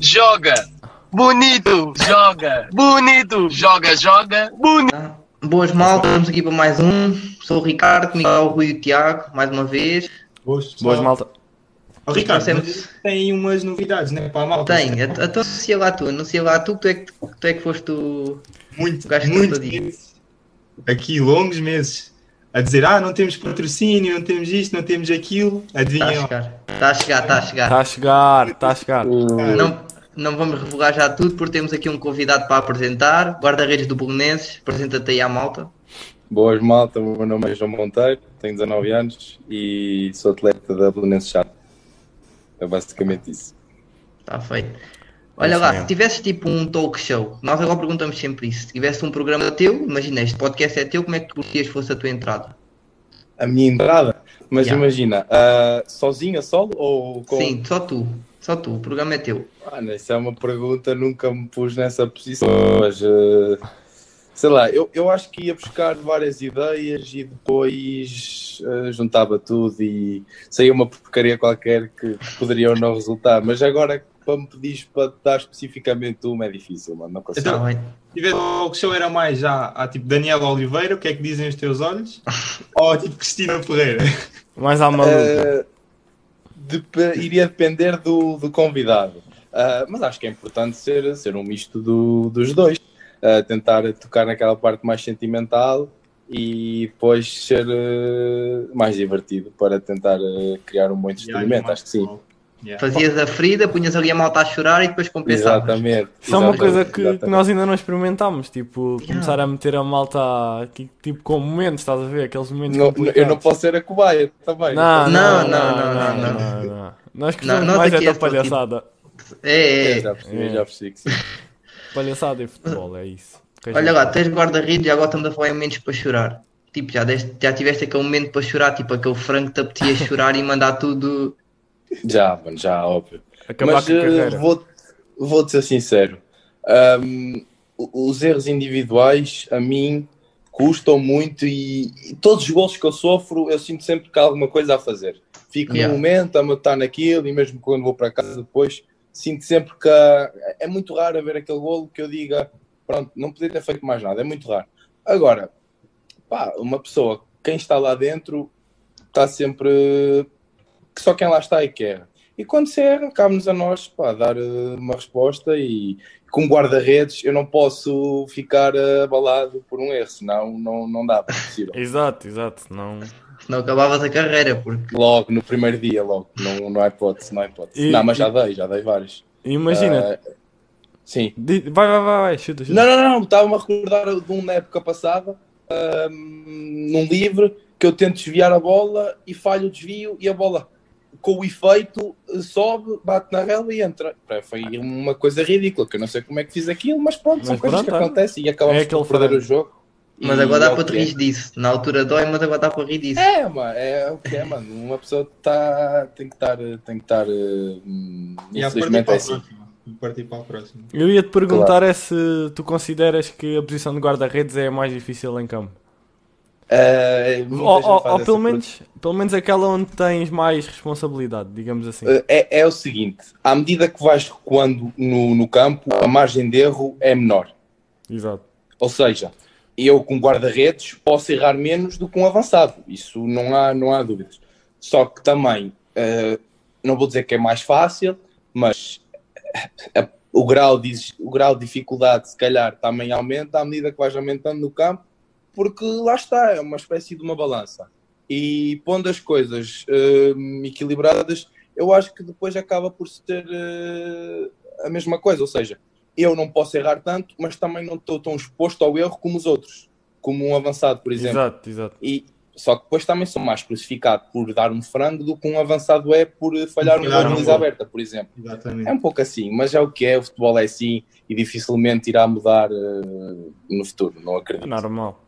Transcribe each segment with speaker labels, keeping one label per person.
Speaker 1: joga, bonito, joga, bonito, joga, joga, bonito.
Speaker 2: Tá? Boas malta, estamos aqui para mais um. Sou o Ricardo, comigo está o Rui e o Tiago, mais uma vez.
Speaker 3: Boas,
Speaker 4: Boas, malta.
Speaker 3: Oh, Ricardo, mas tem umas novidades, né? Para a malta.
Speaker 2: Tem, então anuncia lá tu, anuncia lá tu, que tu é que, tu é que foste o.
Speaker 3: muito,
Speaker 2: o gajo
Speaker 3: muito meses. Aqui, longos meses. A dizer, ah, não temos patrocínio, não temos isto, não temos aquilo.
Speaker 2: Está a chegar, está a chegar, está a chegar.
Speaker 4: Está a chegar, está a chegar.
Speaker 2: Não, não vamos revelar já tudo, porque temos aqui um convidado para apresentar, guarda-redes do Bolonenses. Apresenta-te aí à malta.
Speaker 5: Boas malta, o meu nome é João Monteiro, tenho 19 anos e sou atleta da Belenense Chato. É basicamente isso.
Speaker 2: Está feito. Olha lá, se tivesse tipo um talk show, nós agora perguntamos sempre isso. Se tivesse um programa teu, imagina, este podcast é teu, como é que tu gostarias que fosse a tua entrada?
Speaker 5: A minha entrada, mas
Speaker 2: Yeah.
Speaker 5: imagina, ah, sozinha, solo ou com.
Speaker 2: Sim, só tu. Só tu, o programa é teu.
Speaker 5: Ah, não, isso é uma pergunta, nunca me pus nessa posição, mas ah, sei lá, eu, eu acho que ia buscar várias ideias e depois ah, juntava tudo e saía uma porcaria qualquer que poderia ou não resultar, mas agora para me pedires para dar especificamente uma é difícil, mano, não consigo.
Speaker 3: Então-. Se tivesse o show era mais já a tipo Daniel Oliveira, o que é que dizem os teus olhos? Ou tipo Cristina Ferreira?
Speaker 4: Mais à maluca.
Speaker 5: Uh, dep- iria depender do, do convidado. Uh, mas acho que é importante ser, ser um misto do- dos dois. Uh, tentar tocar naquela parte mais sentimental e depois ser uh, mais divertido para tentar criar um bom entretenimento. Acho que sim.
Speaker 3: Yeah.
Speaker 2: Fazias a ferida, punhas ali a malta a chorar e depois compensavas.
Speaker 5: Exatamente.
Speaker 4: Isso é uma coisa que, que, nós ainda não experimentámos, tipo,
Speaker 2: yeah.
Speaker 4: começar a meter a malta aqui, tipo, com momentos, estás a ver? Aqueles momentos.
Speaker 5: Não, eu não posso ser a cobaia também.
Speaker 4: Não,
Speaker 2: não,
Speaker 4: não,
Speaker 2: não,
Speaker 4: não.
Speaker 2: não,
Speaker 4: não,
Speaker 2: não,
Speaker 4: não. Nós
Speaker 2: não,
Speaker 4: mais é da
Speaker 2: tipo- palhaçada. Tipo...
Speaker 4: É,
Speaker 2: é, é.
Speaker 5: Já percebi,
Speaker 4: é.
Speaker 5: já percebi que sim.
Speaker 4: palhaçada e futebol, é isso. Que
Speaker 2: Olha
Speaker 4: gente...
Speaker 2: lá, tens guarda-redes e agora estamos a falar em momentos para chorar. Tipo, já, deste, já tiveste aquele momento para chorar, tipo aquele frango que te apetia chorar e mandar tudo
Speaker 5: já, mano, já, óbvio.
Speaker 4: Acabar
Speaker 5: Mas
Speaker 4: com a
Speaker 5: eh,
Speaker 4: carreira.
Speaker 5: vou, vou-te ser sincero. Um, os erros individuais, a mim, custam muito e, e todos os gols que eu sofro, eu sinto sempre que há alguma coisa a fazer. Fico
Speaker 2: Yeah.
Speaker 5: no momento a matar naquilo e mesmo quando vou para casa depois, sinto sempre que é muito raro haver aquele golo que eu diga, pronto, não podia ter feito mais nada, é muito raro. Agora, pá, uma pessoa, quem está lá dentro, está sempre que só quem lá está e quer. E quando se erra, cabe-nos a nós pá, dar eh, uma resposta e como guarda-redes eu não posso ficar abalado por um erro, senão não, não dá, é possível.
Speaker 4: Exato, exato. Não...
Speaker 2: Senão acabavas a carreira, porque.
Speaker 5: Logo, no primeiro dia, logo, não, não há hipótese, não há hipótese.
Speaker 4: E-
Speaker 5: não, mas já dei, já dei vários.
Speaker 4: Imagina,
Speaker 5: Eh, sim.
Speaker 4: vai, vai, vai, vai, chuta, chuta.
Speaker 5: Não, não, não, estava-me a recordar de uma época passada, ahm, num livre, que eu tento desviar a bola e falho o desvio e a bola, com o efeito, sobe, bate na rela e entra. Foi uma coisa ridícula, que eu não sei como é que fiz aquilo, mas pronto, são
Speaker 4: Mas
Speaker 5: coisas
Speaker 4: pronto,
Speaker 5: que acontecem e acabamos
Speaker 4: É aquele
Speaker 5: por perder o jogo.
Speaker 2: Mas agora
Speaker 5: é
Speaker 2: dá
Speaker 5: o
Speaker 2: para te
Speaker 5: é.
Speaker 2: rir disso. Na altura dói, mas agora dá para rir disso.
Speaker 5: É, mano, é o que é, mano. Uma pessoa tá, tem que estar, tem que estar, hum,
Speaker 3: E a partir
Speaker 5: infelizmente
Speaker 3: para
Speaker 5: é assim.
Speaker 3: Partir para a próxima.
Speaker 4: Eu ia te perguntar é se tu consideras que a posição de guarda-redes é a mais difícil em campo.
Speaker 5: Eh, muita
Speaker 4: Ou, ou- ou pelo, menos, pelo menos aquela onde tens mais responsabilidade, digamos assim.
Speaker 5: É, é o seguinte: à medida que vais recuando no, no campo, a margem de erro é menor.
Speaker 4: Exato.
Speaker 5: Ou seja, eu com guarda-redes posso errar menos do que um avançado. Isso não há, não há dúvidas. Só que também, eh, não vou dizer que é mais fácil, mas eh, o, grau de, o grau de dificuldade, se calhar, também aumenta à medida que vais aumentando no campo, porque lá está, é uma espécie de uma balança. E pondo as coisas eh, equilibradas, eu acho que depois acaba por ser eh, a mesma coisa. Ou seja, eu não posso errar tanto, mas também não estou tão exposto ao erro como os outros, como um avançado, por exemplo.
Speaker 4: Exato, exato.
Speaker 5: E, só que depois também sou mais crucificado por dar um frango do que um avançado é por eh, falhar um
Speaker 3: um
Speaker 5: de baliza
Speaker 3: gol.
Speaker 5: aberta, por exemplo.
Speaker 3: Exatamente.
Speaker 5: É um pouco assim, mas é o que é, o futebol é assim e dificilmente irá mudar eh, no futuro, não
Speaker 4: É
Speaker 5: acredito.
Speaker 4: normal.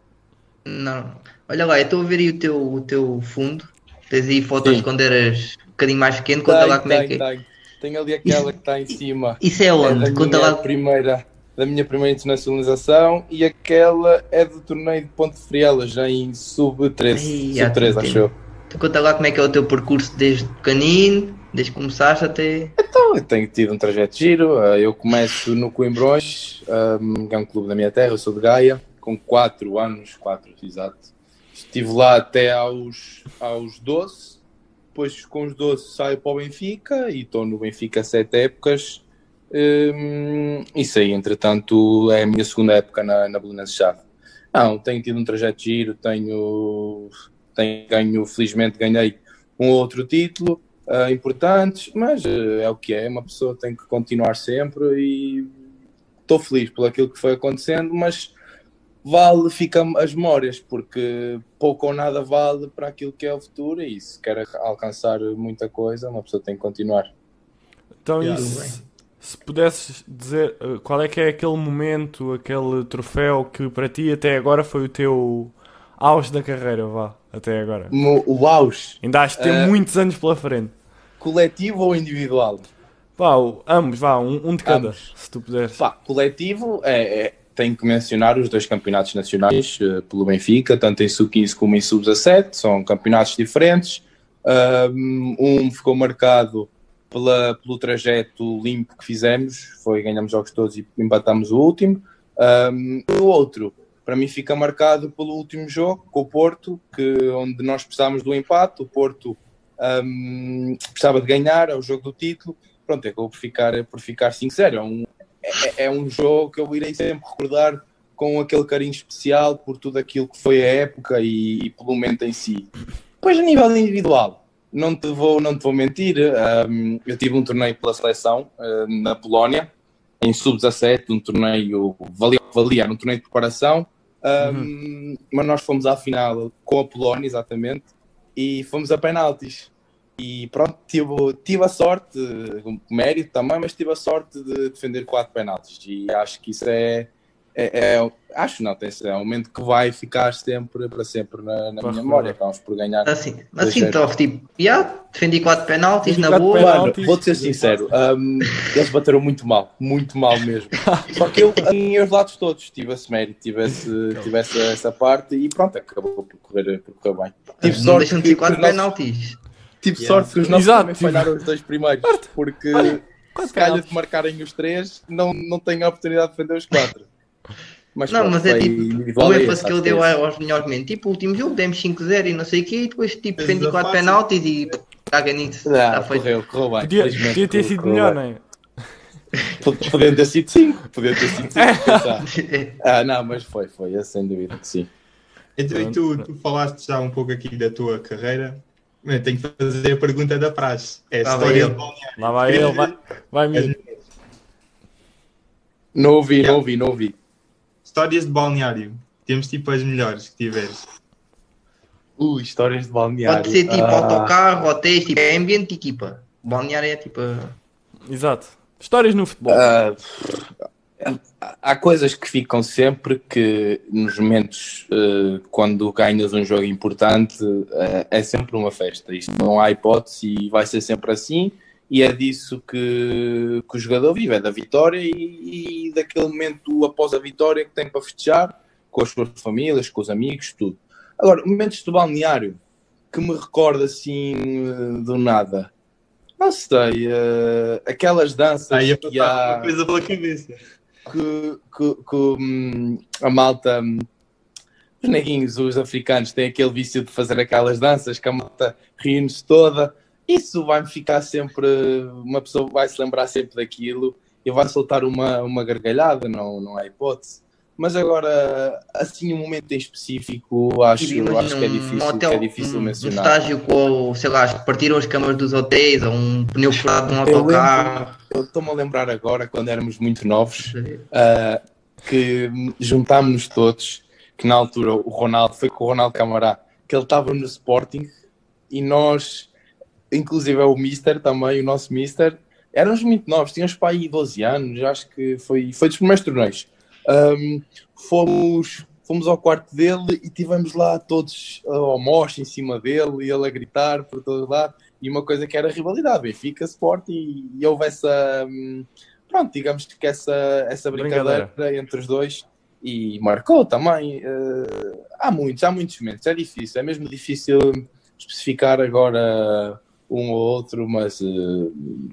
Speaker 2: Não. Olha lá, eu estou a ver aí o teu, o teu fundo. Tens aí fotos
Speaker 5: Sim.
Speaker 2: quando eras um bocadinho mais pequeno. Conta lá como é que é.
Speaker 5: Tenho ali aquela que está em cima.
Speaker 2: Isso é
Speaker 5: É
Speaker 2: onde?
Speaker 5: da
Speaker 2: Conta lá.
Speaker 5: primeira, da minha primeira internacionalização e aquela é do torneio de Ponte Frielas, em sub-13.
Speaker 2: Ai, há
Speaker 5: Sub-13,
Speaker 2: tanto
Speaker 5: acho eu.
Speaker 2: Conta lá como é que é o teu percurso desde pequenino Desde que começaste até.
Speaker 5: Então, eu tenho tido um trajeto giro. Uh, Eu começo no Coimbrões, um, que é um clube da minha terra, eu sou de Gaia, com 4 anos, 4, exato. Estive lá até aos, aos 12, depois com os 12 saio para o Benfica e estou no Benfica 7 épocas. Um, isso aí, entretanto, é a minha segunda época na, na Belenenses Chave. Não, tenho tido um trajeto giro, tenho, tenho ganho, felizmente ganhei um outro título ah, importantes, mas ah, é o que é, uma pessoa tem que continuar sempre e estou feliz por aquilo que foi acontecendo, mas vale, fica as memórias, porque pouco ou nada vale para aquilo que é o futuro e se quer alcançar muita coisa, uma pessoa tem que continuar.
Speaker 4: Então,
Speaker 3: Yeah,
Speaker 4: e
Speaker 3: tudo
Speaker 4: se, se pudesses dizer eh, qual é que é aquele momento, aquele troféu que para ti até agora foi o teu auge da carreira, vá, até agora.
Speaker 5: No- O auge,
Speaker 4: Ainda has de ter
Speaker 5: Eh,
Speaker 4: muitos anos pela frente.
Speaker 5: coletivo ou individual?
Speaker 4: Vá, o- ambos, vá, um, um de cada,
Speaker 5: Ambos.
Speaker 4: se tu puderes.
Speaker 5: Pá, coletivo é, é- tenho que mencionar os dois campeonatos nacionais eh, pelo Benfica, tanto em sub-15 como em sub-17, são campeonatos diferentes. Um, um ficou marcado pela, pelo trajeto limpo que fizemos, foi ganhamos jogos todos e empatamos o último. Um, o outro, para mim, fica marcado pelo último jogo com o Porto, que, onde nós precisámos do empate. O Porto um, precisava de ganhar, é o jogo do título. Pronto, acabou por ficar, por ficar 5-0. É um, é, é um jogo que eu irei sempre recordar com aquele carinho especial por tudo aquilo que foi a época e, e pelo momento em si. Depois, a nível individual, não te vou, não te vou mentir, um, eu tive um torneio pela seleção uh, na Polónia, em sub-17, um torneio, valia, valia, um torneio de preparação, um, mas nós fomos à final com a Polónia, exatamente, e fomos a penaltis. E pronto, tive, tive a sorte, mérito também, mas tive a sorte de defender quatro penaltis. E acho que isso é. é, é acho não, tem, é um momento que vai ficar sempre, para sempre na, na
Speaker 4: Para
Speaker 5: minha memória. Acabamos por ganhar.
Speaker 2: Assim, assim top, tipo, já, defendi 4 penaltis
Speaker 4: Defendi
Speaker 2: na
Speaker 4: quatro
Speaker 2: boa.
Speaker 4: penaltis.
Speaker 5: Mano, vou-te ser sincero, um, eles bateram muito mal, muito mal mesmo. Só que eu, em os lados todos, tive esse mérito, tive, esse, tive essa, essa parte e pronto, acabou por correr, por correr bem. Tive
Speaker 2: Não
Speaker 5: sorte
Speaker 2: deixam de ser
Speaker 5: que
Speaker 2: 4
Speaker 5: Tive
Speaker 3: Yeah.
Speaker 5: sorte que os nossos
Speaker 4: Exato,
Speaker 5: falharam os dois primeiros, porque
Speaker 4: quatro
Speaker 5: se calhar de marcarem os três, não, não tenho a oportunidade de defender os quatro. Mas,
Speaker 2: Não,
Speaker 5: pronto,
Speaker 2: mas é
Speaker 5: foi
Speaker 2: tipo, o
Speaker 5: é
Speaker 2: ênfase que ele deu
Speaker 5: é
Speaker 2: aos melhores momentos. Tipo, o último jogo demos 5-0 e não sei o quê, e depois tipo,
Speaker 3: Mas
Speaker 2: defendi
Speaker 3: é
Speaker 2: 4
Speaker 3: fácil.
Speaker 2: penaltis e caga nisso.
Speaker 5: Ah,
Speaker 2: Tá
Speaker 5: correu, correu bem.
Speaker 4: Podia,
Speaker 5: felizmente
Speaker 4: podia ter sido melhor, não é?
Speaker 5: Podia ter sido cinco, podia ter sido cinco. pensar. Ah, não, mas foi, foi, esse sem dúvida que sim.
Speaker 3: Então, e tu, tu falaste já um pouco aqui da tua carreira. Eu tenho que fazer a pergunta da praxe. É
Speaker 2: Ah,
Speaker 3: história
Speaker 2: vai
Speaker 3: de
Speaker 2: ele.
Speaker 3: balneário.
Speaker 4: Lá vai ele, vai, vai mim.
Speaker 5: Não ouvi, não ouvi, não ouvi.
Speaker 3: Histórias de balneário. Temos tipo as melhores que tiveres.
Speaker 5: Uh, histórias de balneário.
Speaker 2: Pode ser tipo
Speaker 5: Ah,
Speaker 2: autocarro, hotéis, tipo, é ambiente de equipa. Balneário é tipo.
Speaker 4: Exato. Histórias no futebol.
Speaker 5: ah, há coisas que ficam sempre que nos momentos eh, quando ganhas um jogo importante eh, é sempre uma festa. Isto não há hipótese e vai ser sempre assim. E é disso que, que o jogador vive, é da vitória e, e daquele momento após a vitória que tem para festejar com as suas famílias, com os amigos, tudo. Agora, momentos de balneário que me recorda assim eh, do nada. Não sei, eh, aquelas danças
Speaker 3: Aí
Speaker 5: que há
Speaker 3: uma coisa pela cabeça.
Speaker 5: Que, que- que, hum, a malta, hum, os neguinhos, os africanos, têm aquele vício de fazer aquelas danças que a malta ri-nos toda. Isso vai-me ficar sempre. Uma pessoa vai se lembrar sempre daquilo e vai soltar uma, uma gargalhada, não, não há hipótese. Mas agora, assim, um momento em específico, acho, acho que é
Speaker 2: um
Speaker 5: difícil,
Speaker 2: hotel,
Speaker 5: é difícil
Speaker 2: um, um
Speaker 5: mencionar.
Speaker 2: estágio com, sei lá, partiram as câmaras dos hotéis ou um pneu furado de um autocarro.
Speaker 5: Eu estou-me a lembrar agora, quando éramos muito novos, uh, que juntámos-nos todos, que na altura o Ronaldo, foi com o Ronaldo Camará, que ele estava no Sporting e nós, inclusive é o Mister também, o nosso Mister, éramos muito novos, tínhamos para aí 12 anos, acho que foi, foi dos primeiros torneios. Um, fomos, fomos ao quarto dele e tivemos lá todos uh, ao moche em cima dele e ele a gritar por todo lado. E uma coisa que era rivalidade, Benfica, Sport, e, e houve essa, hum, pronto, digamos que essa, essa brincadeira, entre os dois e marcou também. Uh, há muitos, há muitos momentos, é difícil, é mesmo difícil especificar agora um ou outro, mas eh,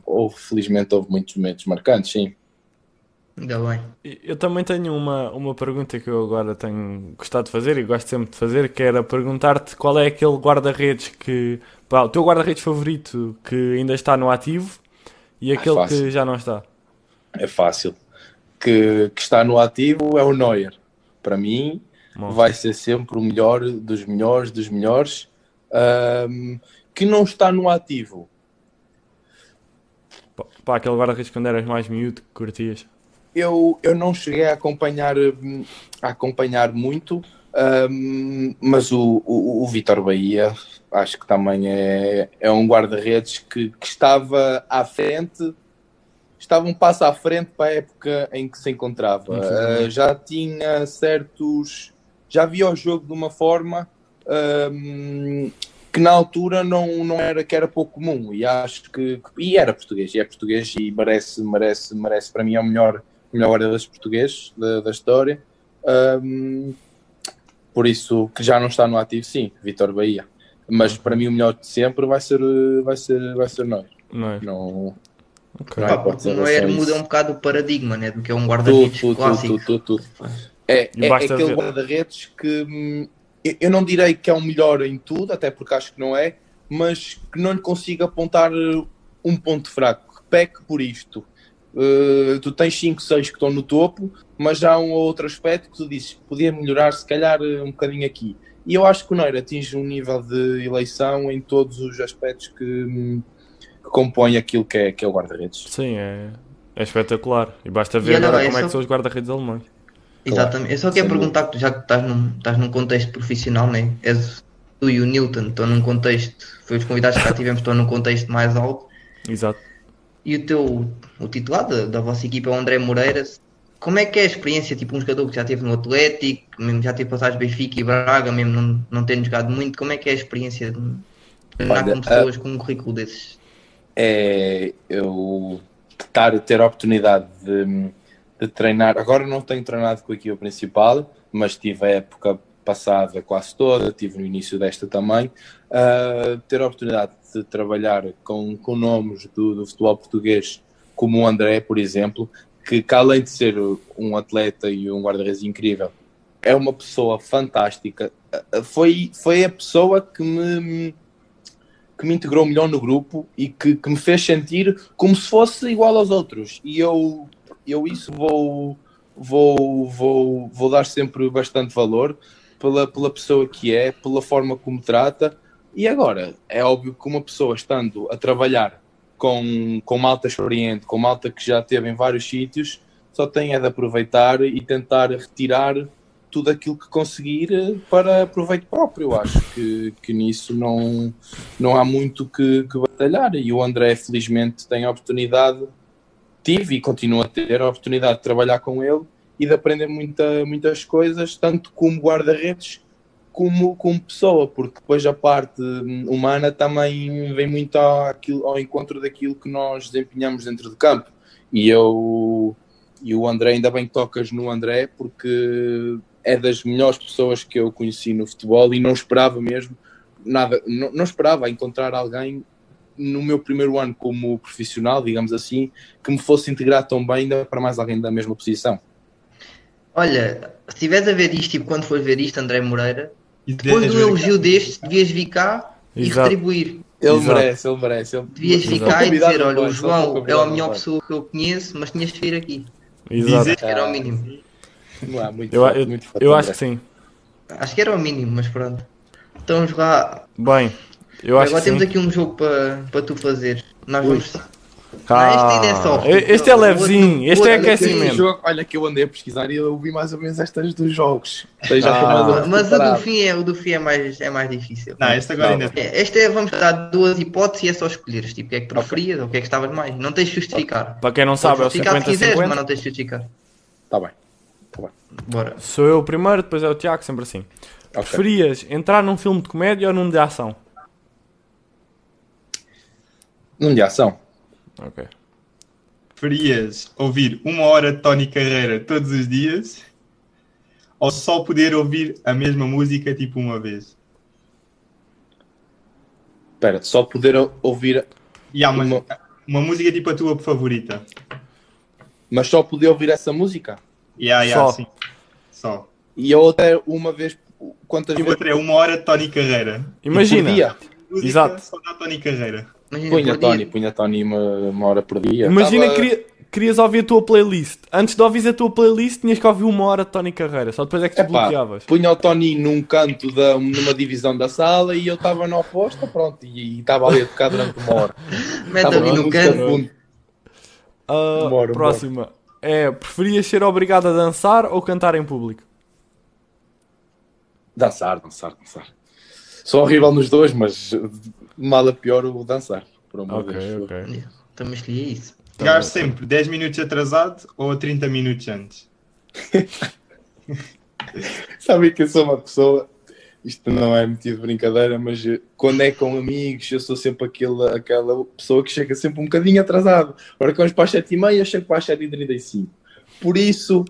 Speaker 5: houve, felizmente houve muitos momentos marcantes, sim.
Speaker 2: Ainda bem.
Speaker 4: Eu também tenho uma, uma pergunta que eu agora tenho gostado de fazer e gosto sempre de fazer, que era perguntar-te qual é aquele guarda-redes que. Pá, o teu guarda-redes favorito que ainda está no ativo e aquele que
Speaker 5: fácil.
Speaker 4: já não está.
Speaker 5: É fácil. Que, que está no ativo é o Neuer. Para mim,
Speaker 4: Bom,
Speaker 5: vai ser sempre o melhor dos melhores dos melhores. Ahm, que não está no ativo.
Speaker 4: pá, aquele guarda-redes quando eras mais miúdo que curtias.
Speaker 5: Eu, eu não cheguei a acompanhar, hum, a acompanhar muito, hum, mas o, o, o Vitor Bahia acho que também é, é um guarda-redes que, que estava à frente, estava um passo à frente para a época em que se encontrava. Uh, já tinha certos. Já via o jogo de uma forma hum, que na altura não, não era que era pouco comum e acho que e era português e é português e merece merece merece para mim é o melhor o melhor guarda-redes português da, da história Hum, por isso que já não está no ativo sim Vitor Bahia mas para mim o melhor de sempre vai ser vai ser vai ser nós
Speaker 4: Não é?
Speaker 5: não
Speaker 4: Ok.
Speaker 5: Não
Speaker 2: Pá, porque o Neuer muda um bocado o paradigma, né? Do que é um guarda-redes
Speaker 5: tudo,
Speaker 2: clássico.
Speaker 5: tudo, tudo, tudo. É, é,
Speaker 4: basta
Speaker 5: aquele guarda-redes que hum, eu- eu não direi que é o melhor em tudo, até porque acho que não é, mas que não lhe consigo apontar uh, um ponto fraco. Que peque por isto. Uh, tu tens 5, 6 que estão no topo, mas há um ou outro aspecto que tu dizes podia melhorar, se calhar, uh, um bocadinho aqui. E eu acho que o Neira atinge um nível de eleição em todos os aspectos que, que compõem aquilo que é, que é o guarda-redes.
Speaker 4: Sim, é, é espetacular. E basta ver
Speaker 2: E
Speaker 4: agora
Speaker 2: lá,
Speaker 4: como é que são os guarda-redes alemães.
Speaker 2: Exatamente. Eu só quero
Speaker 5: Sem
Speaker 2: perguntar, já que estás num, estás num contexto profissional, né? És tu e o Newton estão num contexto, foi os convidados que cá tivemos, estão num contexto mais alto.
Speaker 4: Exato.
Speaker 2: E o teu, o titular da, da vossa equipa é o André Moreira. Como é que é a experiência, tipo um jogador que já teve no Atlético, mesmo já teve passagens Benfica e Braga, mesmo não, não tendo jogado muito, como é que é a experiência de treinar
Speaker 5: Olha,
Speaker 2: com pessoas com um currículo desses?
Speaker 5: é eu estar, ter a oportunidade de, de treinar. Agora não tenho treinado com a equipa principal, mas tive a época passada quase toda, tive no início desta também. ah, ter a oportunidade de trabalhar com, com nomes do, do futebol português, como o André, por exemplo, que, que além de ser um atleta e um guarda-redes incrível, é uma pessoa fantástica. Foi, foi a pessoa que me que me integrou melhor no grupo e que, que me fez sentir como se fosse igual aos outros. E eu, eu isso vou, vou, vou, vou dar sempre bastante valor pela, pela pessoa que é, pela forma como trata. E agora, é óbvio que uma pessoa estando a trabalhar com, com malta experiente, com malta que já esteve em vários sítios, só tem é de aproveitar e tentar retirar tudo aquilo que conseguir para proveito próprio. Acho que, que nisso não, não há muito que, que batalhar. E o André, felizmente, tem a oportunidade, tive e continuo a ter a oportunidade de trabalhar com ele e de aprender muita, muitas coisas, tanto como guarda-redes como, como pessoa, porque depois a parte hum, humana também vem muito ao, ao encontro daquilo que nós desempenhamos dentro de campo. E eu e o André, ainda bem que tocas no André, porque é das melhores pessoas que eu conheci no futebol e não esperava mesmo nada, não, não esperava encontrar alguém no meu primeiro ano como profissional, digamos assim, que me fosse integrar tão bem ainda para mais alguém da mesma posição.
Speaker 2: Olha, se estiveres a ver isto, tipo, quando fores ver isto, André Moreira,
Speaker 3: E
Speaker 2: depois do elogio deste, devias vir cá e
Speaker 4: Exato.
Speaker 2: retribuir.
Speaker 5: Ele
Speaker 4: Exato.
Speaker 5: merece, ele merece. Ele...
Speaker 2: Devias vir cá e dizer, olha, o João é a melhor pessoa que eu conheço, mas tinhas de vir aqui.
Speaker 4: Exato.
Speaker 3: Dizer-
Speaker 2: Era o mínimo.
Speaker 5: Muito
Speaker 4: Eu,
Speaker 5: forte,
Speaker 4: eu,
Speaker 5: muito forte,
Speaker 4: eu acho que sim.
Speaker 2: Acho que era o mínimo, mas pronto. Então vamos lá.
Speaker 4: Bem, eu acho
Speaker 2: Agora
Speaker 4: que
Speaker 2: temos
Speaker 4: sim.
Speaker 2: aqui um jogo para para tu fazer. Nós
Speaker 5: Ui.
Speaker 2: vamos.
Speaker 4: Ah,
Speaker 2: este é.
Speaker 4: Este é levezinho, este é
Speaker 5: Olha
Speaker 4: aquecimento.
Speaker 5: jogo- olha que eu andei a pesquisar e eu vi mais ou menos estas dos jogos. Então já
Speaker 4: Ah.
Speaker 2: Mas o do fim é, o do fim é, mais, é mais difícil.
Speaker 3: Não, este agora ainda
Speaker 2: É, Este é, vamos dar duas hipóteses e é só escolheres. Tipo, o que é que preferias ou o que é que gostavas mais. Não tens de justificar.
Speaker 4: Para quem não sabe, é o
Speaker 2: Podes justificar se quiseres,
Speaker 4: 50-50.
Speaker 2: mas não tens de justificar.
Speaker 5: Tá bem.
Speaker 2: Bora.
Speaker 4: Sou eu o primeiro, depois é o Tiago, sempre assim.
Speaker 5: Ok.
Speaker 4: Preferias entrar num filme de comédia ou num de ação?
Speaker 5: Num de ação.
Speaker 4: Ok.
Speaker 3: preferias ouvir uma hora de Tony Carreira todos os dias ou só poder ouvir a mesma música tipo uma vez?
Speaker 5: Espera, só poder ou- ouvir,
Speaker 3: Yeah, mas
Speaker 5: Uma-
Speaker 3: uma música tipo a tua favorita.
Speaker 5: mas só poder ouvir essa música.
Speaker 3: Yeah, yeah,
Speaker 4: Só.
Speaker 3: sim. Só.
Speaker 5: E a outra é uma vez, quantas
Speaker 3: E
Speaker 5: vezes
Speaker 3: outra é uma hora de Tony Carreira.
Speaker 4: Imagina,
Speaker 5: por dia?
Speaker 3: Música
Speaker 4: Exato.
Speaker 3: Só da Tony Carreira.
Speaker 2: Imagina,
Speaker 5: Punha. Tony, punha Tony uma, uma hora por dia.
Speaker 4: imagina
Speaker 5: Tava-
Speaker 4: que queria- querias ouvir a tua playlist. Antes de ouvires a tua playlist, tinhas que ouvir uma hora de Tony Carreira. Só depois é que te
Speaker 5: Epá,
Speaker 4: desbloqueavas.
Speaker 5: punha o Tony num canto, da, numa divisão da sala e eu estava na oposta, pronto, e estava ali a tocar durante uma hora.
Speaker 2: Mete
Speaker 5: Tava
Speaker 2: ali no canto.
Speaker 5: fundo.
Speaker 4: Ah,
Speaker 5: Bora,
Speaker 4: próxima. É, preferias ser obrigado a dançar ou cantar em público?
Speaker 5: Dançar, dançar, dançar. Sou horrível nos dois, mas mal a pior o dançar. Por amor de
Speaker 4: Ok,
Speaker 5: Deus.
Speaker 4: ok.
Speaker 2: Yeah, Também escolhi isso.
Speaker 3: Chegar sempre 10 minutos atrasado ou 30 minutos antes.
Speaker 5: Sabem que eu sou uma pessoa, isto não é motivo de brincadeira, mas quando é com amigos, eu sou sempre aquela, aquela pessoa que chega sempre um bocadinho atrasado. Ora, que vamos para as 7h30, eu chego para as 7h35. Por isso,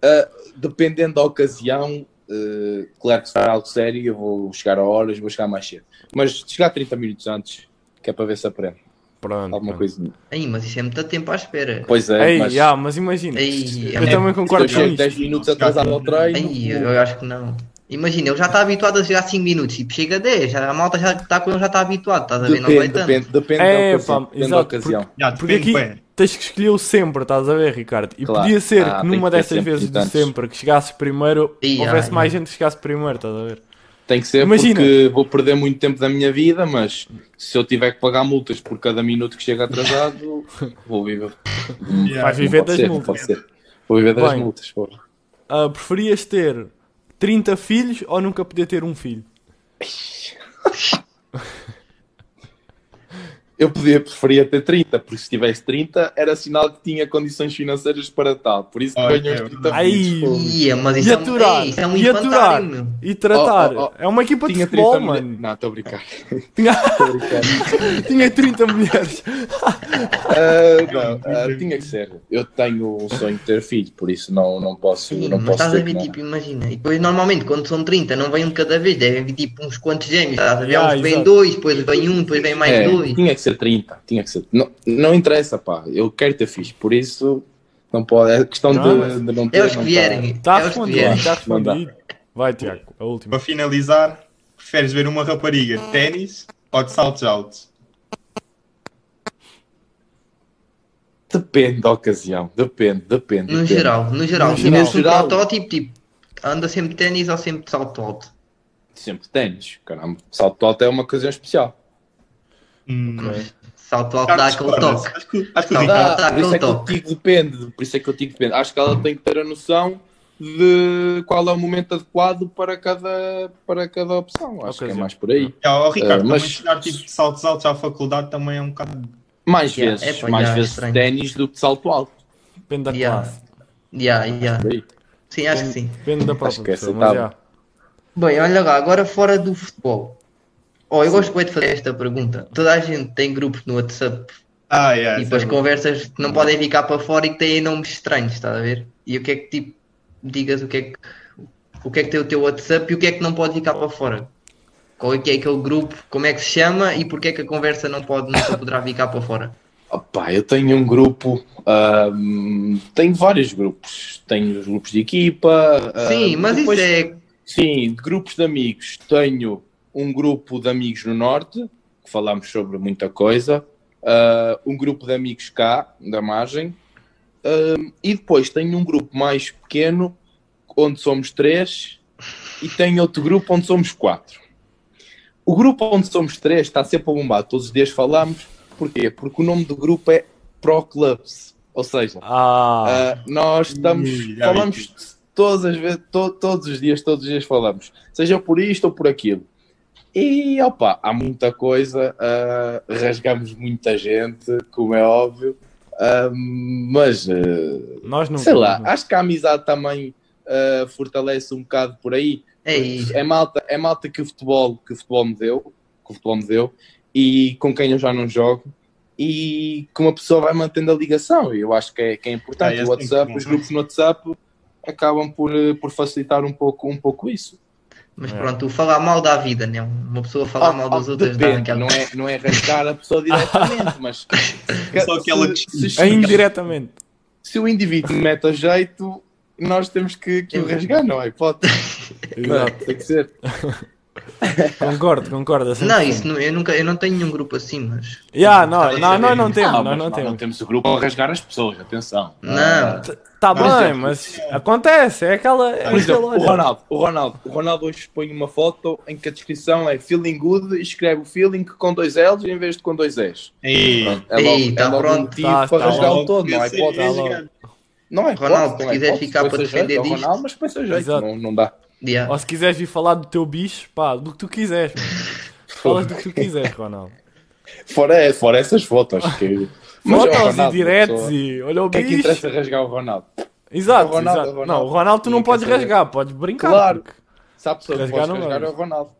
Speaker 5: ah, dependendo da ocasião, eh, claro que se for algo sério, eu vou chegar a horas, vou chegar mais cedo. Mas chegar 30 minutos antes, que é para ver se aprende
Speaker 4: Pronto.
Speaker 5: alguma coisa.
Speaker 2: Aí, mas isso é muito tempo à espera.
Speaker 5: Pois é,
Speaker 4: Ei,
Speaker 5: mas
Speaker 4: já, mas imagina.
Speaker 2: Aí,
Speaker 4: eu
Speaker 2: é-
Speaker 4: também concordo com
Speaker 5: chego 10 minutos atrasado ao treino,
Speaker 2: Aí, eu, eu acho que não. Imagina, ele já está habituado a chegar 5 minutos, tipo, chega a 10, já- a malta já está com ele, já está habituado, estás a ver? Não vai
Speaker 5: depende,
Speaker 2: tanto.
Speaker 5: depende, depende
Speaker 4: É,
Speaker 5: da ocasião.
Speaker 4: pá,
Speaker 5: depende da ocasião.
Speaker 3: Já,
Speaker 4: Porque
Speaker 3: depende,
Speaker 4: aqui
Speaker 3: ué.
Speaker 4: Tens que escolher o sempre, estás a ver, Ricardo? E
Speaker 5: Claro.
Speaker 4: podia ser
Speaker 5: Ah,
Speaker 4: que numa
Speaker 5: que
Speaker 4: dessas
Speaker 5: sempre
Speaker 4: vezes de
Speaker 5: tantos.
Speaker 4: sempre que chegasses primeiro, houvesse
Speaker 2: ai,
Speaker 4: mais
Speaker 2: ai.
Speaker 4: gente que chegasse primeiro, estás a ver?
Speaker 5: Tem que ser
Speaker 4: Imagina.
Speaker 5: porque vou perder muito tempo da minha vida, mas se eu tiver que pagar multas por cada minuto que chega atrasado, vou viver.
Speaker 3: Yeah.
Speaker 4: Vais viver das
Speaker 5: ser,
Speaker 4: multas.
Speaker 5: pode ser. Vou viver das
Speaker 4: Bem.
Speaker 5: multas, porra.
Speaker 4: Ah, preferias ter 30 filhos ou nunca poder ter um filho?
Speaker 5: Eu podia, preferia ter 30, porque se tivesse 30 era sinal que tinha condições financeiras para tal. Por isso que
Speaker 3: Ok,
Speaker 5: ganho os 30
Speaker 4: Ai.
Speaker 2: mas isso
Speaker 4: E
Speaker 2: é, um,
Speaker 4: aturar,
Speaker 2: ei, isso é um
Speaker 4: e aturar, e tratar.
Speaker 5: Oh, oh, oh.
Speaker 4: É uma equipa de
Speaker 5: Tinha
Speaker 4: futebol,
Speaker 5: 30 mulheres.
Speaker 4: mano.
Speaker 5: Não, estou a brincar.
Speaker 4: Tinha,
Speaker 5: Estou a brincar.
Speaker 4: tinha 30 mulheres.
Speaker 5: Ah, não, ah, tinha que ser. Eu tenho o sonho de ter filho, por isso não, não posso,
Speaker 2: Sim,
Speaker 5: não
Speaker 2: mas
Speaker 5: posso
Speaker 2: estás a ver, tipo, imagina. E depois, normalmente, quando são 30, não vem um de cada vez, devem vir tipo uns quantos gêmeos. Estás a ver?
Speaker 4: Yeah,
Speaker 2: uns vem dois, depois vem um, depois vem mais
Speaker 5: É,
Speaker 2: dois.
Speaker 5: tinha que ser 30, tinha que ser. Não, não interessa, pá. Eu quero ter filhos, por isso não pode. É questão
Speaker 4: Não,
Speaker 5: de, de não ter.
Speaker 2: É os que
Speaker 5: tá.
Speaker 2: vierem.
Speaker 4: Está respondido, está respondido. Vai, Tiago, a última.
Speaker 3: Para finalizar, preferes ver uma rapariga de ténis ou de saltos altos?
Speaker 5: Depende da ocasião, depende, depende.
Speaker 2: No
Speaker 5: depende.
Speaker 2: geral, no geral.
Speaker 4: No
Speaker 2: tivesse um
Speaker 5: geral.
Speaker 2: protótipo, tipo, anda sempre de ténis ou sempre de salto alto.
Speaker 5: Sempre ténis, caramba. Salto alto é uma ocasião especial.
Speaker 3: Hum,
Speaker 2: Salto alto dá aquele toque.
Speaker 3: Acho que, acho que o
Speaker 5: é que
Speaker 2: toque.
Speaker 5: digo depende, por isso é que eu digo depende. Acho que ela tem que ter a noção de qual é o momento adequado para cada, para cada opção. Acho que é mais por aí.
Speaker 3: É, Ricardo,
Speaker 5: Ah, mas-
Speaker 3: chegar tipo de saltos altos à faculdade também é um bocado.
Speaker 5: Mais
Speaker 2: Yeah,
Speaker 5: vezes,
Speaker 2: epá,
Speaker 5: mais
Speaker 2: yeah, é
Speaker 5: vezes ténis do que salto alto.
Speaker 4: Depende da
Speaker 2: Yeah.
Speaker 4: classe.
Speaker 2: Yeah, yeah. Sim, acho que sim.
Speaker 4: Depende da
Speaker 5: é
Speaker 4: pessoa, mas já.
Speaker 2: Bem, olha lá, agora fora do futebol. Oh, eu gosto bem de fazer esta pergunta. Toda a gente tem grupos no WhatsApp
Speaker 3: Ah, yeah,
Speaker 2: e depois
Speaker 3: é bom.
Speaker 2: conversas que não podem ficar para fora e que têm nomes estranhos, estás a ver? E o que é que tipo, digas o que é que o que é que tem o teu WhatsApp e o que é que não pode ficar para fora? Qual é que é aquele grupo, como é que se chama e porque é que a conversa não pode, nunca poderá ficar para fora?
Speaker 5: Opa, eu tenho um grupo, tenho vários grupos. Tenho os grupos de equipa.
Speaker 2: Sim, mas
Speaker 5: depois-
Speaker 2: isso é.
Speaker 5: Sim, grupos de amigos. Tenho um grupo de amigos no Norte, que falamos sobre muita coisa. ah, um grupo de amigos cá, da margem. ahm, e depois tenho um grupo mais pequeno, onde somos três. E tenho outro grupo onde somos quatro. O grupo onde somos três está sempre a bombar. Todos os dias falamos. Porquê? Porque o nome do grupo é Pro Clubs. Ou seja,
Speaker 4: Ah,
Speaker 5: ah, nós estamos, falamos todas as vezes, to- todos os dias, todos os dias falamos, seja por isto ou por aquilo. E opa, há muita coisa, ah, rasgamos muita gente, como é óbvio, ah, mas ah,
Speaker 4: nós não.
Speaker 5: sei lá,
Speaker 4: nós não.
Speaker 5: acho que a amizade também fortalece um bocado por aí.
Speaker 2: É isso.
Speaker 5: É malta, é malta que o futebol, que o futebol me deu, que o futebol me deu, e com quem eu já não jogo, e que uma pessoa vai mantendo a ligação. E eu acho que é, que é importante.
Speaker 3: Ah, esse
Speaker 5: o WhatsApp,
Speaker 3: tem que-
Speaker 5: os grupos no WhatsApp acabam por, eh, por facilitar um pouco, um pouco isso.
Speaker 2: Mas
Speaker 4: É.
Speaker 2: pronto, o falar mal da vida, né? Uma pessoa falar mal das
Speaker 5: Ah,
Speaker 2: outras dá
Speaker 5: depende,
Speaker 2: aquela.
Speaker 5: não é, não é rasgar a pessoa diretamente, mas
Speaker 3: Só aquela
Speaker 5: se,
Speaker 3: que-
Speaker 5: se,
Speaker 4: É indiretamente.
Speaker 5: se o indivíduo mete a jeito, nós temos que, que o rasgar, não é? Pode.
Speaker 4: Exato.
Speaker 5: tem que ser.
Speaker 4: Concordo, concordo. a 100%.
Speaker 2: Não, isso não, eu, nunca, eu não tenho nenhum grupo assim, mas.
Speaker 4: Yeah, não, não,
Speaker 3: Estava a
Speaker 4: nós
Speaker 3: dizer
Speaker 4: não
Speaker 3: isso.
Speaker 4: temos,
Speaker 5: Ah, mas
Speaker 4: não
Speaker 5: nós
Speaker 4: temos.
Speaker 5: não temos o grupo a rasgar as pessoas, atenção.
Speaker 2: Não.
Speaker 4: Tá
Speaker 5: Por
Speaker 4: bem,
Speaker 5: exemplo,
Speaker 4: mas acontece, é aquela. É
Speaker 5: Por exemplo,
Speaker 4: aquela
Speaker 5: o Ronaldo, o Ronaldo, o Ronaldo hoje põe uma foto em que a descrição é feeling good e escreve o feeling com dois L's em vez de com dois E's.
Speaker 3: Ei,
Speaker 5: Pronto, é
Speaker 2: Ei,
Speaker 5: logo,
Speaker 2: tá
Speaker 5: é logo
Speaker 2: pronto.
Speaker 5: motivo
Speaker 4: Tá-
Speaker 5: para
Speaker 4: tá
Speaker 5: rasgá-lo
Speaker 3: logo
Speaker 5: todo, não é? Pode,
Speaker 3: é
Speaker 5: não é
Speaker 2: Ronaldo, se
Speaker 5: não é pode.
Speaker 2: ficar para defender
Speaker 5: é o
Speaker 2: disto.
Speaker 5: Ronaldo, mas põe-se a jeito, não, não dá.
Speaker 2: Yeah.
Speaker 4: Ou se quiseres vir falar do teu bicho, pá, do que tu quiseres. Falas do que tu quiseres, Ronaldo.
Speaker 5: Fora, fora essas fotos que. É
Speaker 4: Fotos e diretos e olha o
Speaker 5: O que é que
Speaker 4: bicho.
Speaker 5: interessa rasgar o Ronaldo?
Speaker 4: Exato,
Speaker 5: O Ronaldo,
Speaker 4: exato.
Speaker 5: o Ronaldo.
Speaker 4: Não, o Ronaldo tu não podes rasgar, podes brincar.
Speaker 5: Claro.
Speaker 4: porque-
Speaker 5: Se a pessoa que
Speaker 4: Rasgar
Speaker 5: pode
Speaker 4: não
Speaker 5: rasgar é o Ronaldo.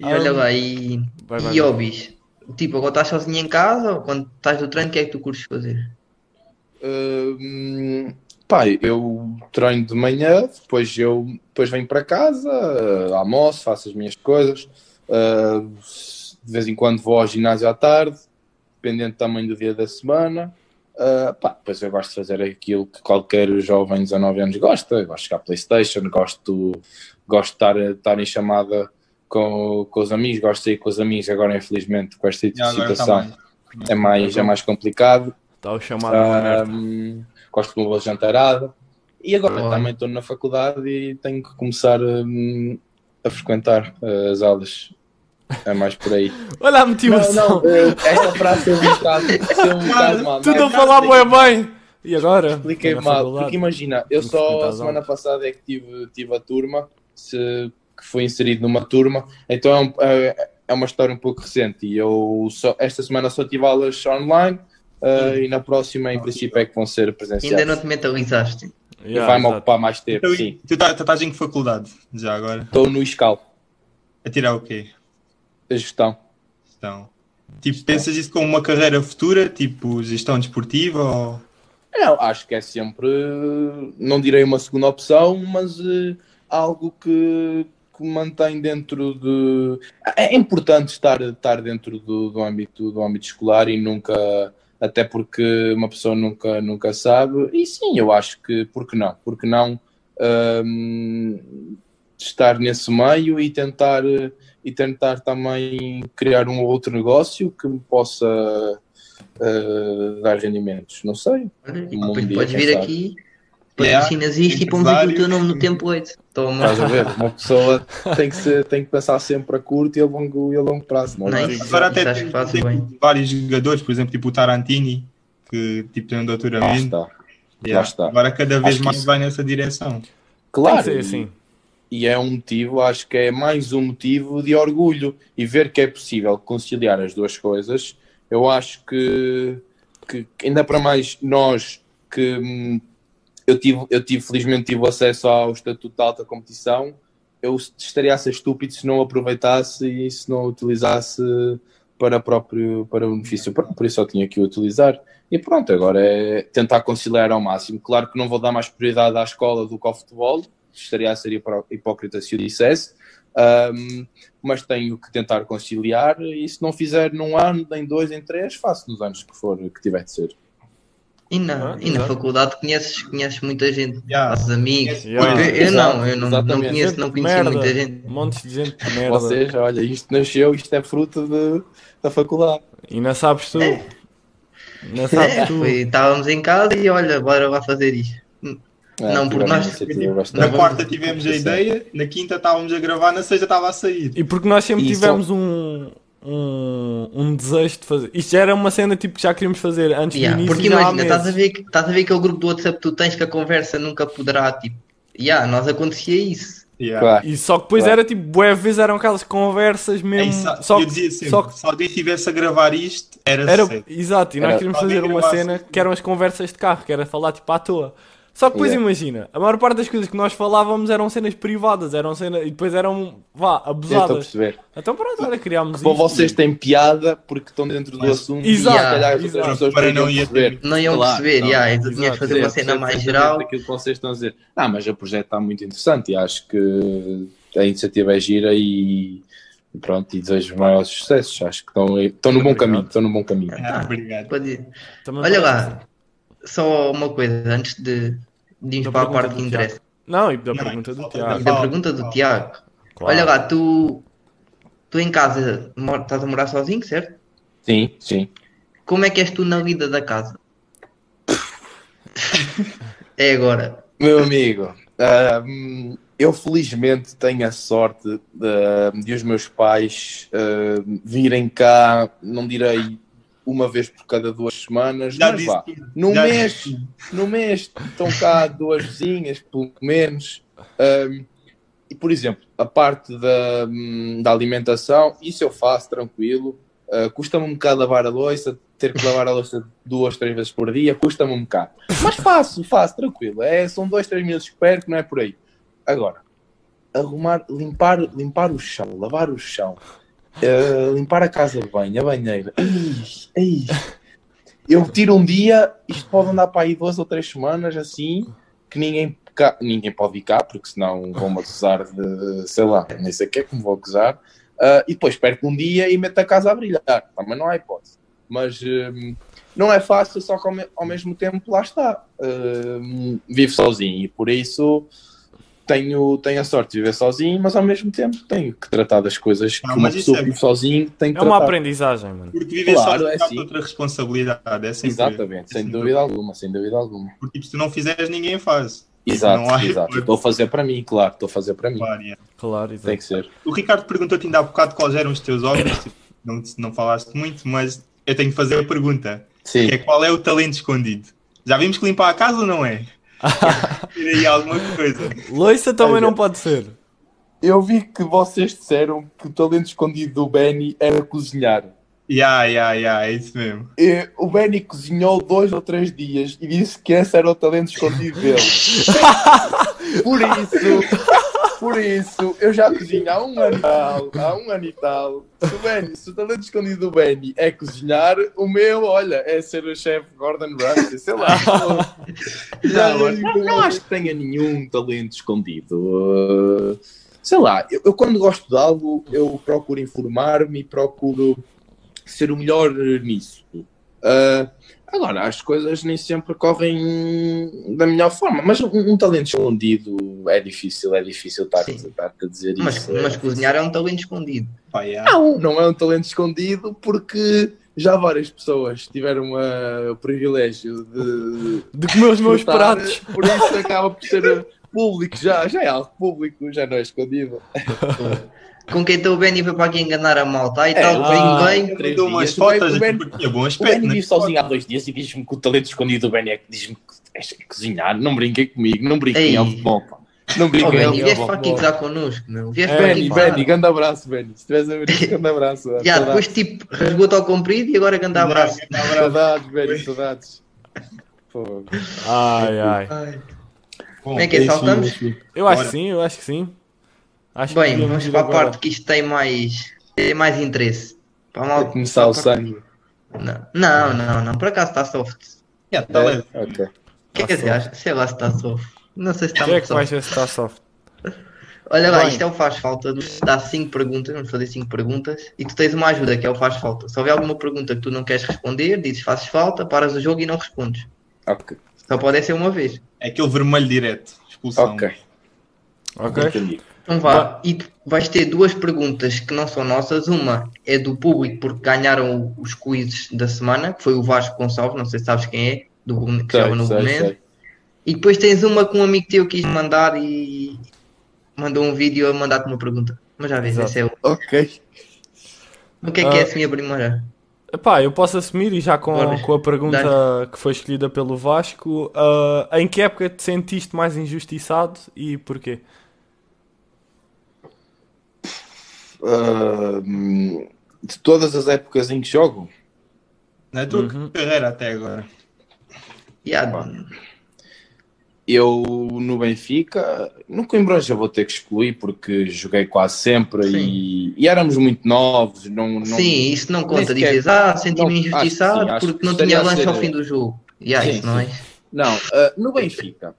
Speaker 2: E olha
Speaker 4: Ah,
Speaker 2: lá, e,
Speaker 4: Vai, vai,
Speaker 2: e
Speaker 4: vai.
Speaker 2: hobbies? Tipo, agora estás sozinho em casa ou quando estás do treino, o que é que tu curtes fazer?
Speaker 5: Hum, pai, eu treino de manhã, depois eu depois venho para casa, uh, almoço, faço as minhas coisas. uh, de vez em quando vou ao ginásio à tarde, dependendo também do dia da semana. Uh, pá, depois eu gosto de fazer aquilo que qualquer jovem de 19 anos gosta. Eu gosto de jogar Playstation, gosto, gosto de estar, estar em chamada com, com os amigos, gosto de sair com os amigos. Agora, infelizmente, com esta
Speaker 3: agora tá
Speaker 5: situação
Speaker 3: mais.
Speaker 5: é mais, é mais complicado.
Speaker 4: Está o chamado uh,
Speaker 5: Um, gosto de uma boa jantarada. E agora também estou na faculdade e tenho que começar um, a frequentar uh, as aulas. É mais por aí.
Speaker 4: Olha a motivação.
Speaker 5: uh, esta frase é um bocado, um bocado mal.
Speaker 4: Tu não falava bem bem. E agora?
Speaker 5: Expliquei mal,
Speaker 4: faculdade.
Speaker 5: porque imagina, eu
Speaker 4: Tenho
Speaker 5: só a semana passada é que tive, tive a turma, se, que fui inserido numa turma, então é, um- é- é uma história um pouco recente e eu só, esta semana só tive aulas online uh, e na próxima em princípio é que vão ser presenciais.
Speaker 2: Ainda não te mentalizaste.
Speaker 4: Yeah,
Speaker 5: vai-me ocupar mais tempo,
Speaker 3: Então,
Speaker 5: sim.
Speaker 3: tu tá- tu estás em que faculdade? Já agora?
Speaker 5: Estou no ISCAL,
Speaker 3: A tirar o quê?
Speaker 5: da gestão.
Speaker 3: Então, tipo, pensas isso como uma carreira futura? Tipo, gestão desportiva ou...
Speaker 5: Não, acho que é sempre, não direi uma segunda opção, mas eh, algo que, que mantém dentro de. É importante estar, estar dentro do, do, âmbito, do âmbito escolar e nunca. Até porque uma pessoa nunca, nunca sabe. E sim, eu acho que, porque não? Porque não hum, estar nesse meio e tentar, e tentar também criar um outro negócio que me possa eh, dar rendimentos? Não sei.
Speaker 2: Olha,
Speaker 5: Um
Speaker 2: depois
Speaker 5: dia,
Speaker 2: podes
Speaker 5: quem
Speaker 2: vir
Speaker 5: sabe?
Speaker 2: aqui,
Speaker 3: Yeah,
Speaker 2: patrocinas isto e pomos aqui o teu nome no template. Toma.
Speaker 5: Estás a ver? Uma pessoa tem que, ser, tem que pensar sempre a curto e a longo, e a longo prazo. Não é?
Speaker 2: Nice.
Speaker 3: Agora até tem, tem vários jogadores, por exemplo, tipo o Tarantini, que tipo, tem um
Speaker 5: Lá
Speaker 3: doutoramento.
Speaker 5: está.
Speaker 3: Yeah.
Speaker 5: está.
Speaker 3: Agora cada vez
Speaker 5: Acho
Speaker 3: mais
Speaker 5: isso-
Speaker 3: vai nessa direção.
Speaker 4: Tem
Speaker 5: Claro.
Speaker 4: que ser assim.
Speaker 5: E é um motivo, acho que é mais um motivo de orgulho. E ver que é possível conciliar as duas coisas, eu acho que, que ainda para mais nós que hum, eu tive, eu tive, felizmente tive acesso ao estatuto de alta competição, eu estaria a ser estúpido se não aproveitasse e se não utilizasse para próprio para o benefício próprio, só tinha que o utilizar. E pronto, agora é tentar conciliar ao máximo. Claro que não vou dar mais prioridade à escola do que ao futebol, estaria a ser hipó- hipócrita se o dissesse, Ahm, mas tenho que tentar conciliar e se não fizer num ano, em dois, em três, faço nos anos que for que tiver de ser.
Speaker 2: E na,
Speaker 4: Ah,
Speaker 2: e na
Speaker 4: exato.
Speaker 2: faculdade conheces, conheces muita gente,
Speaker 3: Yeah.
Speaker 2: fazes amigos.
Speaker 4: Yeah.
Speaker 2: Tipo, eu, eu não, eu não, não conheço, não
Speaker 4: de
Speaker 2: conheci
Speaker 4: merda.
Speaker 2: muita gente.
Speaker 4: Montes de gente de merda.
Speaker 5: Vocês, olha, isto nasceu, isto é fruto de, da faculdade.
Speaker 4: E não sabes tu. Não
Speaker 2: É,
Speaker 4: sabes tu.
Speaker 2: foi, estávamos em casa e olha, bora lá fazer isto.
Speaker 5: É,
Speaker 2: Não, porque nós-
Speaker 3: Na
Speaker 2: Não,
Speaker 3: quarta tivemos a ideia, na quinta estávamos a gravar, na sexta estava a sair.
Speaker 4: E porque nós sempre
Speaker 5: E
Speaker 4: tivemos um, um, um desejo de fazer. Isto já era uma cena tipo que já queríamos fazer antes
Speaker 2: Yeah,
Speaker 4: do início.
Speaker 2: porque imagina, estás a, ver, que- estás a ver aquele grupo do WhatsApp que tu tens que a conversa nunca poderá, tipo, yeah, nós acontecia isso.
Speaker 3: Yeah.
Speaker 5: Claro.
Speaker 4: E só que depois
Speaker 5: Claro.
Speaker 4: era tipo, bué vezes eram aquelas conversas
Speaker 3: É
Speaker 4: mesmo.
Speaker 3: isso,
Speaker 4: só
Speaker 3: eu
Speaker 4: que-
Speaker 3: dizia sempre,
Speaker 4: só que-
Speaker 3: se alguém estivesse a gravar isto, era,
Speaker 4: Era, exato, e nós queríamos fazer uma cena que eram as conversas de carro, que era falar tipo à toa. Só que depois
Speaker 5: Yeah.
Speaker 4: imagina, a maior parte das coisas que nós falávamos eram cenas privadas, eram cenas, e depois eram, vá,
Speaker 5: Eu estou a
Speaker 4: abusadas.
Speaker 5: perceber.
Speaker 4: Então pronto, olha, criámos
Speaker 5: Para
Speaker 4: isto.
Speaker 5: vocês têm piada porque estão dentro do assunto
Speaker 4: Exato,
Speaker 5: e calhar as outras pessoas
Speaker 3: Para
Speaker 5: não iam perceber.
Speaker 2: Não iam
Speaker 6: Claro,
Speaker 2: perceber, yeah, tu tinhas de fazer uma cena mais geral.
Speaker 6: Aquilo que vocês estão a dizer. Ah, mas o projeto está muito interessante e acho que a iniciativa é gira e pronto, e desejo maiores sucessos. Acho que estão, estão no bom
Speaker 4: Obrigado.
Speaker 6: caminho. Estão no bom caminho.
Speaker 3: Ah, obrigado.
Speaker 2: Olha lá, só uma coisa, antes de, de irmos para a parte que interessa.
Speaker 4: Não, e da
Speaker 3: Não,
Speaker 4: pergunta do
Speaker 3: falta
Speaker 2: E
Speaker 4: Tiago.
Speaker 2: da pergunta do. Tiago.
Speaker 4: Claro.
Speaker 2: Olha lá, tu, tu em casa mor- estás a morar sozinho, certo?
Speaker 5: Sim, sim.
Speaker 2: Como é que és tu na vida da casa? é agora.
Speaker 5: Meu amigo, ah, hum, eu felizmente tenho a sorte de, de os meus pais ah, virem cá, não direi uma vez por cada duas semanas,
Speaker 3: Já
Speaker 5: mas vá. No
Speaker 3: Já
Speaker 5: mês,
Speaker 3: disse
Speaker 5: no mês estão cá duas vizinhas, pelo menos. Ahm, e, por exemplo, a parte da, hum, da alimentação, isso eu faço tranquilo. Ah, custa-me um bocado lavar a louça, ter que lavar a louça duas, três vezes por dia, custa-me um bocado. Mas faço, faço, tranquilo. É, são dois, três minutos que perco, não é por aí. Agora, arrumar, limpar, limpar o chão, lavar o chão, ah, limpar a casa de banho, a banheira. Eu tiro um dia, isto pode andar para aí duas ou três semanas assim, que ninguém, cá- ninguém pode ir cá, porque senão vão-me acusar de, sei lá, nem sei o que é que me vou acusar. Ah, e depois perco um dia e meto a casa a brilhar. Também não há hipótese. Mas hum, não é fácil, só que ao, me- ao mesmo tempo lá está. Hum, vivo sozinho e por isso tenho, tenho a sorte de viver sozinho, mas ao mesmo tempo tenho que tratar das coisas que
Speaker 3: Ah,
Speaker 5: uma pessoa
Speaker 3: é-
Speaker 5: que vive sozinho tem que
Speaker 4: É uma aprendizagem, mano.
Speaker 3: Porque viver
Speaker 5: Claro,
Speaker 3: sozinho
Speaker 5: é
Speaker 3: é
Speaker 5: assim.
Speaker 3: outra responsabilidade. É sempre,
Speaker 5: Exatamente,
Speaker 3: é
Speaker 5: sem
Speaker 3: sempre-
Speaker 5: dúvida alguma, sem dúvida alguma.
Speaker 3: Porque tipo, se tu não fizeres, ninguém faz.
Speaker 5: Exato,
Speaker 3: Não há
Speaker 5: exato. Estou a fazer para mim, claro, estou a fazer para mim.
Speaker 3: Claro, yeah.
Speaker 4: Claro, exato.
Speaker 5: Tem que ser.
Speaker 3: O Ricardo perguntou-te ainda há bocado quais eram os teus hobbies. tipo, não, não falaste muito, mas eu tenho que fazer a pergunta.
Speaker 5: Sim.
Speaker 3: Que é qual é o talento escondido? Já vimos que limpar a casa ou não é? Aí alguma coisa.
Speaker 4: Loiça também
Speaker 5: Olha.
Speaker 4: não pode ser.
Speaker 5: Eu vi que vocês disseram que o talento escondido do Benny era cozinhar.
Speaker 3: Ya, ya, ya, é isso mesmo.
Speaker 5: E o Benny cozinhou dois ou três dias e disse que esse era o talento escondido dele. por isso, por isso, eu já cozinho há um ano e tal, há um ano e tal. Se o, Benny, se o talento escondido do Benny é cozinhar, o meu, olha, é ser o chefe Gordon Ramsay, sei lá. Já
Speaker 3: Não,
Speaker 5: não, não acho que tenha nenhum talento escondido. Uh, sei lá, eu, eu quando gosto de algo, eu procuro informar-me e procuro ser o melhor nisso. Uh, agora, as coisas nem sempre correm da melhor forma, mas um, um talento escondido é difícil, é difícil estar, estar a dizer
Speaker 2: Mas,
Speaker 5: isso.
Speaker 2: mas
Speaker 5: é.
Speaker 2: cozinhar é um talento escondido.
Speaker 3: Ya.
Speaker 5: Não, não é um talento escondido porque já várias pessoas tiveram uh, o privilégio de
Speaker 4: De comer os meus pratos.
Speaker 5: Por isso acaba por ser público já, já é algo público, já não é escondido.
Speaker 2: Com quem está o Benny foi para aqui enganar a malta. Aí
Speaker 5: É,
Speaker 2: tal,
Speaker 4: ah,
Speaker 2: bem, bem.
Speaker 3: umas.
Speaker 5: O
Speaker 3: fotos
Speaker 5: o
Speaker 3: tinha bom
Speaker 5: O
Speaker 3: aspecto.
Speaker 5: Benny
Speaker 3: né?
Speaker 5: vive sozinho há dois dias e diz-me que o talento escondido do Benny é que diz-me que és cozinhar. Não brinquem comigo, não brinquem ao futebol, pá. Não
Speaker 2: Oh,
Speaker 5: brinquem
Speaker 2: Benny,
Speaker 5: ao
Speaker 2: vieste para aqui gozar connosco, meu. Vieste
Speaker 4: É,
Speaker 2: para
Speaker 5: Benny,
Speaker 2: aqui.
Speaker 5: Benny, grande abraço, Benny. Se estiveres a ver isso, grande abraço.
Speaker 2: Já, depois tipo, rasgou-te ao comprido e agora grande abraço.
Speaker 5: Saudades, Benny, saudades. Pô.
Speaker 4: Ai, ai.
Speaker 2: Como é que é? Saltamos?
Speaker 4: Eu acho que sim, eu acho que sim. Acho
Speaker 2: Bem, vamos para a
Speaker 4: agora.
Speaker 2: parte que isto tem mais, tem mais interesse. Para malta-
Speaker 5: começar o sangue.
Speaker 2: Não, não, não, não, por acaso está soft.
Speaker 3: Ya, tá leve.
Speaker 5: Ok.
Speaker 2: Quer dizer, acho- sei lá se está soft. Não sei se está
Speaker 4: Quem é
Speaker 2: muito
Speaker 4: que vai
Speaker 2: soft.
Speaker 4: ver se está soft?
Speaker 2: Olha lá,
Speaker 4: Bem.
Speaker 2: isto é o faz falta. Dá 5 perguntas, vamos fazer 5 perguntas. E tu tens uma ajuda, que é o faz falta. Se houver alguma pergunta que tu não queres responder, dizes fazes falta, paras o jogo e não respondes.
Speaker 5: Ok.
Speaker 2: Só pode ser uma vez.
Speaker 3: É aquele vermelho direto. Expulsão.
Speaker 5: Ok.
Speaker 4: Ok?
Speaker 5: Entendi.
Speaker 2: Então vá. E tu vais ter duas perguntas que não são nossas. Uma é do público, porque ganharam os quizzes da semana, que foi o Vasco Gonçalves, não sei se sabes quem é, do, que joga no
Speaker 5: sei.
Speaker 2: E depois tens uma que um amigo teu quis mandar e mandou um vídeo a mandar-te uma pergunta. Mas já vês, esse é o.
Speaker 5: Ok.
Speaker 2: O que é que é
Speaker 4: Ah.
Speaker 2: assim a primeira?
Speaker 4: Epá, eu posso assumir e já com, com a pergunta que foi escolhida pelo Vasco, ah, em que época te sentiste mais injustiçado e porquê?
Speaker 5: Ah, de todas as épocas em que jogo,
Speaker 3: Na tua
Speaker 4: Uhum.
Speaker 3: carreira até agora.
Speaker 2: Yeah,
Speaker 5: eu no Benfica, no Coimbrões já vou ter que excluir porque joguei quase sempre e, e éramos muito novos. Não, não,
Speaker 2: Sim, isso não conta. Dizes, ah, senti-me
Speaker 5: acho
Speaker 2: injustiçado
Speaker 5: sim,
Speaker 2: porque
Speaker 5: que
Speaker 2: não tinha lanche
Speaker 5: ser-
Speaker 2: ao fim do jogo. E há
Speaker 5: Sim,
Speaker 2: isso, não é?
Speaker 5: Não, ah, no Benfica,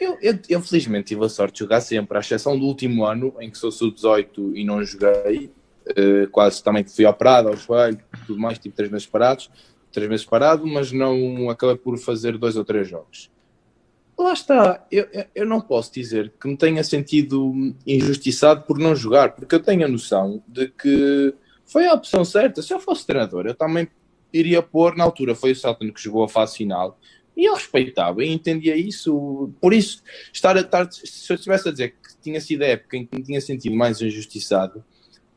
Speaker 5: eu, eu, eu felizmente tive a sorte de jogar sempre, à exceção do último ano em que sou sub-18 e não joguei, ah, quase também fui operado ao joelho, tudo mais, tive três meses parados, três meses parado, mas não acabei por fazer dois ou três jogos. Lá está, eu- eu não posso dizer que me tenha sentido injustiçado por não jogar, porque eu tenho a noção de que foi a opção certa. Se eu fosse treinador, eu também iria pôr, na altura foi o Celton que jogou a fase final, e eu respeitava e entendia isso. Por isso, estar a estar, se eu estivesse a dizer que tinha sido a época em que me tinha sentido mais injustiçado,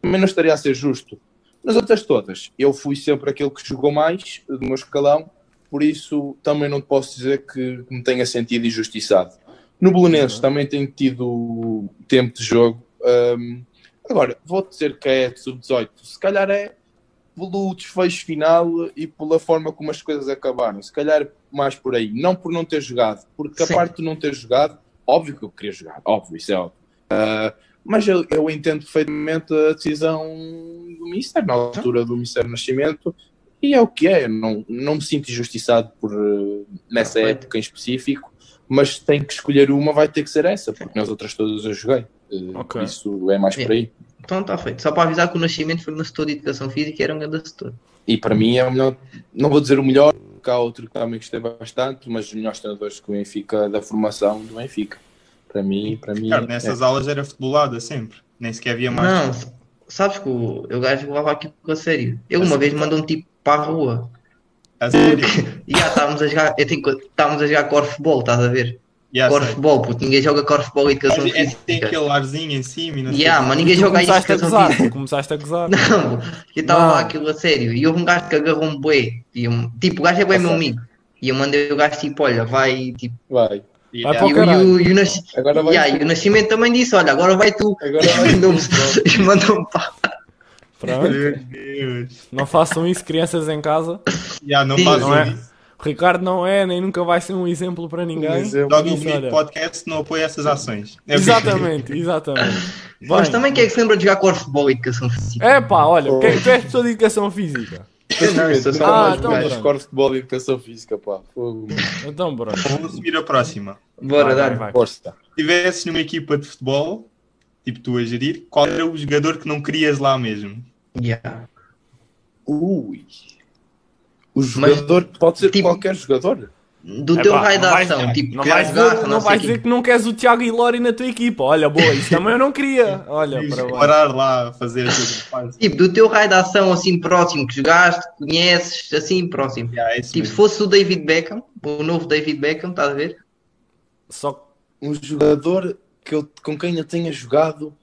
Speaker 5: também não estaria a ser justo. Nas outras todas, eu fui sempre aquele que jogou mais do meu escalão, por isso também não posso dizer que me tenha sentido injustiçado. No Belenenses também tenho tido tempo de jogo. hum, agora, vou dizer que é de sub-18, se calhar é pelo desfecho final e pela forma como as coisas acabaram. Se calhar mais por aí. Não por não ter jogado, porque
Speaker 2: Sim.
Speaker 5: a parte de não ter jogado, óbvio que eu queria jogar, óbvio, isso é óbvio. Ah, mas eu, eu entendo perfeitamente a decisão do Mister, na altura do Mister Nascimento, e é o que é. Não, não me sinto injustiçado por, eh, nessa
Speaker 2: Perfeito.
Speaker 5: época em específico, mas tem que escolher uma, vai ter que ser essa, porque nas outras todas eu joguei. Eh,
Speaker 4: Ok.
Speaker 5: Por isso é mais por aí.
Speaker 2: Então está feito. Só para avisar que o Nascimento foi no setor de Educação Física e era um grande setor.
Speaker 5: E para mim é o melhor, não vou dizer o melhor, porque há outro que também gostei bastante, mas os melhores treinadores que o Benfica, da formação do Benfica. Para mim, para mim.
Speaker 3: Cara,
Speaker 5: é-
Speaker 3: nessas aulas era futebolada sempre. Nem sequer havia mais.
Speaker 2: Não, sabes que o, o gajo levava aquilo a sério. Ele uma vez mandou um tipo para a rua.
Speaker 3: A sério.
Speaker 2: E já estávamos a jogar, eu tenho, estávamos a jogar corfball, estás a ver?
Speaker 3: Yeah, sei.
Speaker 2: Corfball, porque ninguém joga corfball e educação
Speaker 3: Mas é-
Speaker 2: física.
Speaker 3: tem aquele arzinho em cima e não sei
Speaker 2: Yeah,
Speaker 3: quê.
Speaker 2: mas ninguém
Speaker 4: Tu
Speaker 2: joga aí
Speaker 4: começaste a
Speaker 2: educação
Speaker 4: gozar, começaste a gozar.
Speaker 2: Não, eu estava lá aquilo a sério. E houve um gajo que agarrou um bué. E eu- tipo, o gajo é bem meu amigo. E eu mandei o gagajo tipo, olha, vai. Tipo,
Speaker 5: Vai.
Speaker 3: E,
Speaker 4: Vai
Speaker 3: yeah,
Speaker 4: para o
Speaker 2: e, o- e o, e o Nas-
Speaker 5: Agora vai.
Speaker 2: Yeah, e o Nascimento também disse, olha, agora vai tu.
Speaker 5: Agora
Speaker 2: E
Speaker 5: vai.
Speaker 2: mandou-me e mandou-me para.
Speaker 4: Pronto.
Speaker 3: Meu Deus.
Speaker 4: Não façam isso, crianças em casa.
Speaker 3: Yeah, não
Speaker 2: Sim,
Speaker 3: fazem
Speaker 4: não é?
Speaker 3: isso.
Speaker 4: O Ricardo não é, nem nunca vai ser um exemplo para ninguém.
Speaker 5: exemplo.
Speaker 3: Dog Infinite. Podcast não apoia essas ações. É
Speaker 4: Exatamente, exatamente.
Speaker 2: Mas
Speaker 4: Bem,
Speaker 2: também quem é que se lembra de jogar corfball e educação física?
Speaker 4: É pá, olha, quem, tu és pessoa de educação física.
Speaker 2: Não, eu sou só
Speaker 4: Ah,
Speaker 2: mais
Speaker 4: então
Speaker 2: gajo.
Speaker 5: mais e educação física, pá. Fogo.
Speaker 4: Então, pronto.
Speaker 3: Vamos subir a próxima.
Speaker 2: Bora
Speaker 4: Vai,
Speaker 2: dar.
Speaker 4: vai.
Speaker 3: Se estivesses numa equipa de futebol, tipo tu a gerir, qual era o jogador que não querias lá mesmo?
Speaker 2: Yeah.
Speaker 5: Ui. O jogador pode ser
Speaker 2: tipo-
Speaker 5: qualquer jogador.
Speaker 2: Do
Speaker 4: É
Speaker 2: teu
Speaker 4: pá,
Speaker 2: raio
Speaker 4: não
Speaker 2: de
Speaker 4: vais-
Speaker 2: ação, tipo,
Speaker 4: Não vais,
Speaker 2: garra, não,
Speaker 4: não vais dizer que não queres o Tiago Ilori na tua equipa. Olha, boa, isso também eu não queria. Olha, para
Speaker 3: parar lá a fazer aquilo que faz.
Speaker 2: Tipo, do teu raio de ação assim próximo que jogaste, conheces, assim próximo.
Speaker 3: Yeah, é
Speaker 2: Tipo, se
Speaker 3: mesmo.
Speaker 2: fosse o David Beckham, o novo David Beckham, estás a ver?
Speaker 4: Só
Speaker 5: Um jogador que eu, com quem eu tenha jogado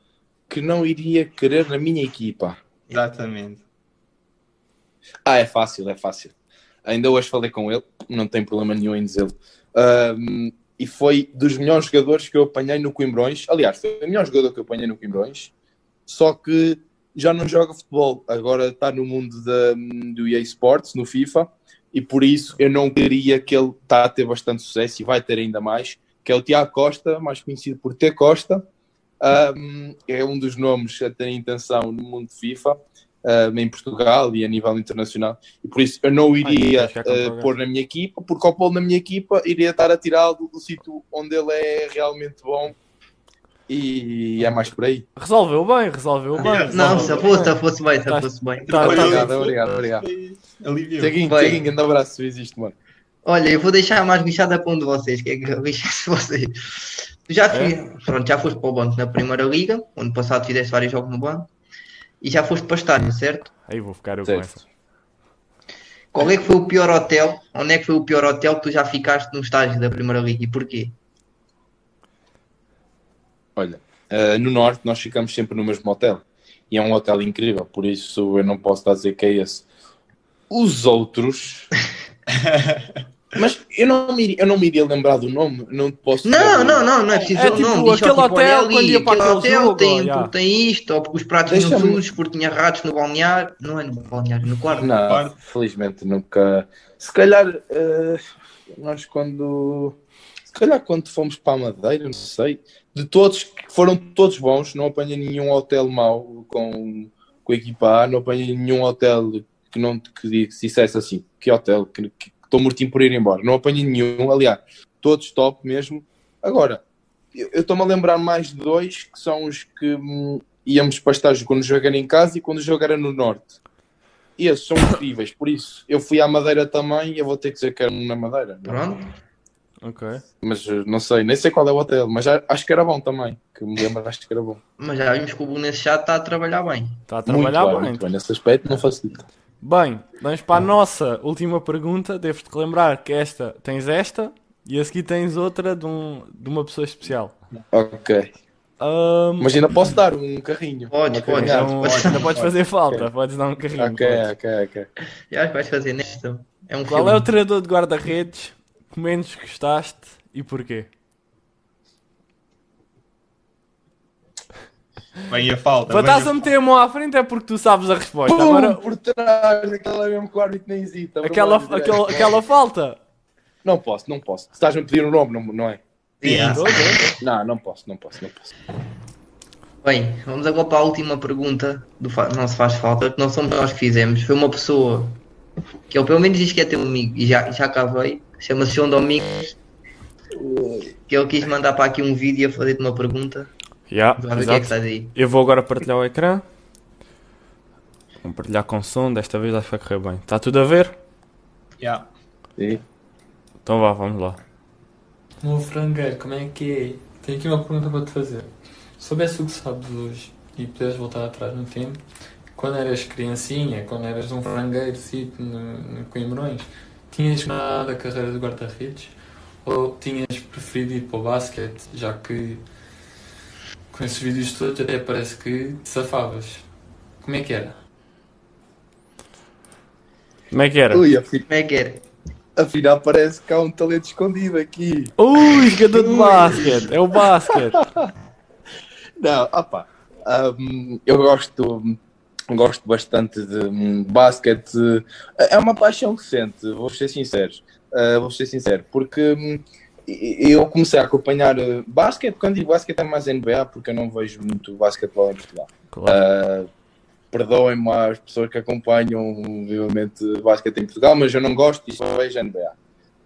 Speaker 5: que não iria querer na minha equipa.
Speaker 3: Exatamente.
Speaker 5: Ah, é fácil, é fácil. Ainda hoje falei com ele, não tem problema nenhum em dizê-lo. Ahm, e foi dos melhores jogadores que eu apanhei no Coimbrões. Aliás, foi o melhor jogador que eu apanhei no Coimbrões. Só que já não joga futebol. Agora está no mundo da, do EA Sports, no FIFA. E por isso eu não queria que ele está a ter bastante sucesso e vai ter ainda mais. Que é o Tiago Costa, mais conhecido por T Costa. Ahm, é um dos nomes a ter intenção no mundo de FIFA. Ahm, em Portugal e a nível internacional, e por isso eu não iria eh,
Speaker 4: problema.
Speaker 5: pôr na minha equipa, porque ao pôr na minha equipa iria estar a tirá-lo do, do sítio onde ele é realmente bom e é mais por aí.
Speaker 4: resolveu bem, resolveu bem.
Speaker 2: Não,
Speaker 4: resolveu
Speaker 2: se
Speaker 4: bem.
Speaker 2: fosse, se fosse bem, se
Speaker 4: Tá-
Speaker 2: fosse bem.
Speaker 4: Tá- tá-
Speaker 5: obrigado, obrigado, obrigado. Tiaguinho. Tiaguinho, grande abraço se existe, mano.
Speaker 2: Olha, eu vou deixar a mais bichada para um de vocês, que é que eu bichasse vocês. Tu já, fui, pronto, já foste para o banco na Primeira Liga, ano passado fizeste vários jogos no banco, e já foste para o estádio, certo?
Speaker 4: Aí vou ficar eu com
Speaker 5: Certo.
Speaker 4: essa.
Speaker 2: Qual é que foi o pior hotel? Onde é que foi o pior hotel que tu já ficaste no estádio da Primeira Liga e porquê?
Speaker 5: Olha, eh, no Norte nós ficamos sempre no mesmo hotel e é um hotel incrível, por isso eu não posso estar a dizer que é esse. Os outros. Mas eu não, me, iria- eu não me iria lembrar do nome, não te posso
Speaker 2: Não,
Speaker 5: dizer.
Speaker 2: não, não, não é preciso
Speaker 4: É
Speaker 2: o
Speaker 4: tipo
Speaker 2: nome.
Speaker 4: aquele
Speaker 2: tipo,
Speaker 4: hotel,
Speaker 2: ali,
Speaker 4: quando ia para
Speaker 2: aquele hotel
Speaker 4: jogo,
Speaker 2: tem, porque tem isto, ou porque os pratos tinham
Speaker 5: Deixa-me-
Speaker 2: sujos, porque tinha ratos no balneário. Não é no balneário, no quarto.
Speaker 5: Não, felizmente nunca. Se calhar, eh, nós quando. Se calhar quando fomos para a Madeira, não sei. De todos, que foram todos bons, não apanhei nenhum hotel mau com, com a equipa A, não apanhei nenhum hotel que não que, que dissesse assim, que hotel, que que estou mortinho por ir embora. Não apanhei nenhum, aliás, todos top mesmo. Agora, eu estou-me a lembrar mais de dois, que são os que hum, íamos para estágio quando era em casa e quando era no Norte. E esses são incríveis, por isso eu fui à Madeira também e eu vou ter que dizer que era na Madeira.
Speaker 2: Pronto.
Speaker 4: Ok.
Speaker 5: Mas eh, não sei, nem sei qual é o hotel, mas acho que era bom também. Que me lembro, acho que era bom.
Speaker 2: Mas já vimos que o nesse chat está a trabalhar bem.
Speaker 4: Está a trabalhar
Speaker 5: muito
Speaker 4: bem.
Speaker 5: muito bem. Nesse aspecto não facilita.
Speaker 4: Bem, vamos para a nossa última pergunta. Devo-te lembrar que esta tens esta e a seguir tens outra de, um, de uma pessoa especial.
Speaker 5: Ok.
Speaker 4: Ahm,
Speaker 5: Mas ainda posso dar um carrinho.
Speaker 2: Podes,
Speaker 5: Uma
Speaker 2: podes.
Speaker 4: então, ainda podes fazer falta, podes dar um carrinho.
Speaker 5: Ok,
Speaker 4: podes.
Speaker 5: ok, ok.
Speaker 2: Já vais fazer nesta. É um
Speaker 4: Qual
Speaker 2: filme.
Speaker 4: é o treinador de guarda-redes que menos gostaste e porquê?
Speaker 3: Vem a falta.
Speaker 4: Para
Speaker 3: vem a
Speaker 4: estás a meter a mão à frente é porque tu sabes a resposta.
Speaker 5: Pum,
Speaker 4: Agora,
Speaker 5: por trás, aquela mesmo que o árbitro nem hesita.
Speaker 4: aquela, aquela, aquela falta.
Speaker 5: Não posso, não posso. Se estás-me a pedir o nome, não, não é?
Speaker 2: Yeah.
Speaker 5: Não, não posso, não posso, não posso.
Speaker 2: Bem, vamos agora para a última pergunta do fa- Não Se Faz Falta, que não somos nós que fizemos. Foi uma pessoa que ele pelo menos diz que é teu amigo e já, já cá veio. Chama-se João Domingos. Que ele quis mandar para aqui um vídeo a fazer-te uma pergunta.
Speaker 4: Yeah,
Speaker 2: Vamos ver o que é que
Speaker 4: exato.
Speaker 2: estás aí.
Speaker 4: Eu vou agora partilhar o ecrã. Vou partilhar com som, desta vez acho que vai correr bem. Está tudo a ver?
Speaker 3: Yeah.
Speaker 5: Sim.
Speaker 4: Então vá, vamos lá.
Speaker 7: Meu frangueiro, como é que é? Tenho aqui uma pergunta para te fazer. Se soubesse o que sabes hoje e puderes voltar atrás no tempo, quando eras criancinha, quando eras um frangueiro tipo, no, no Coimbrões, tinhas nada a carreira de guarda-redes? Ou tinhas preferido ir para o basquete, já que com esses vídeos todos até parece que te safavas? Como é que era?
Speaker 4: Como é que era?
Speaker 5: Ui, afi-
Speaker 2: Como é que era?
Speaker 5: afinal parece que há um talento escondido aqui.
Speaker 4: Ui, jogador de basquete! É o basquete!
Speaker 5: Não, opá. hum, eu gosto, gosto bastante de hum, basquete. É uma paixão recente, vou ser sincero. Uh, vou ser sincero, porque hum, eu comecei a acompanhar uh, basquete. Quando digo basquete é mais NBA, porque eu não vejo muito basquetebol em Portugal.
Speaker 4: Claro.
Speaker 5: Uh, Perdoem-me as pessoas que acompanham vivamente basquete em Portugal, mas eu não gosto e só vejo NBA.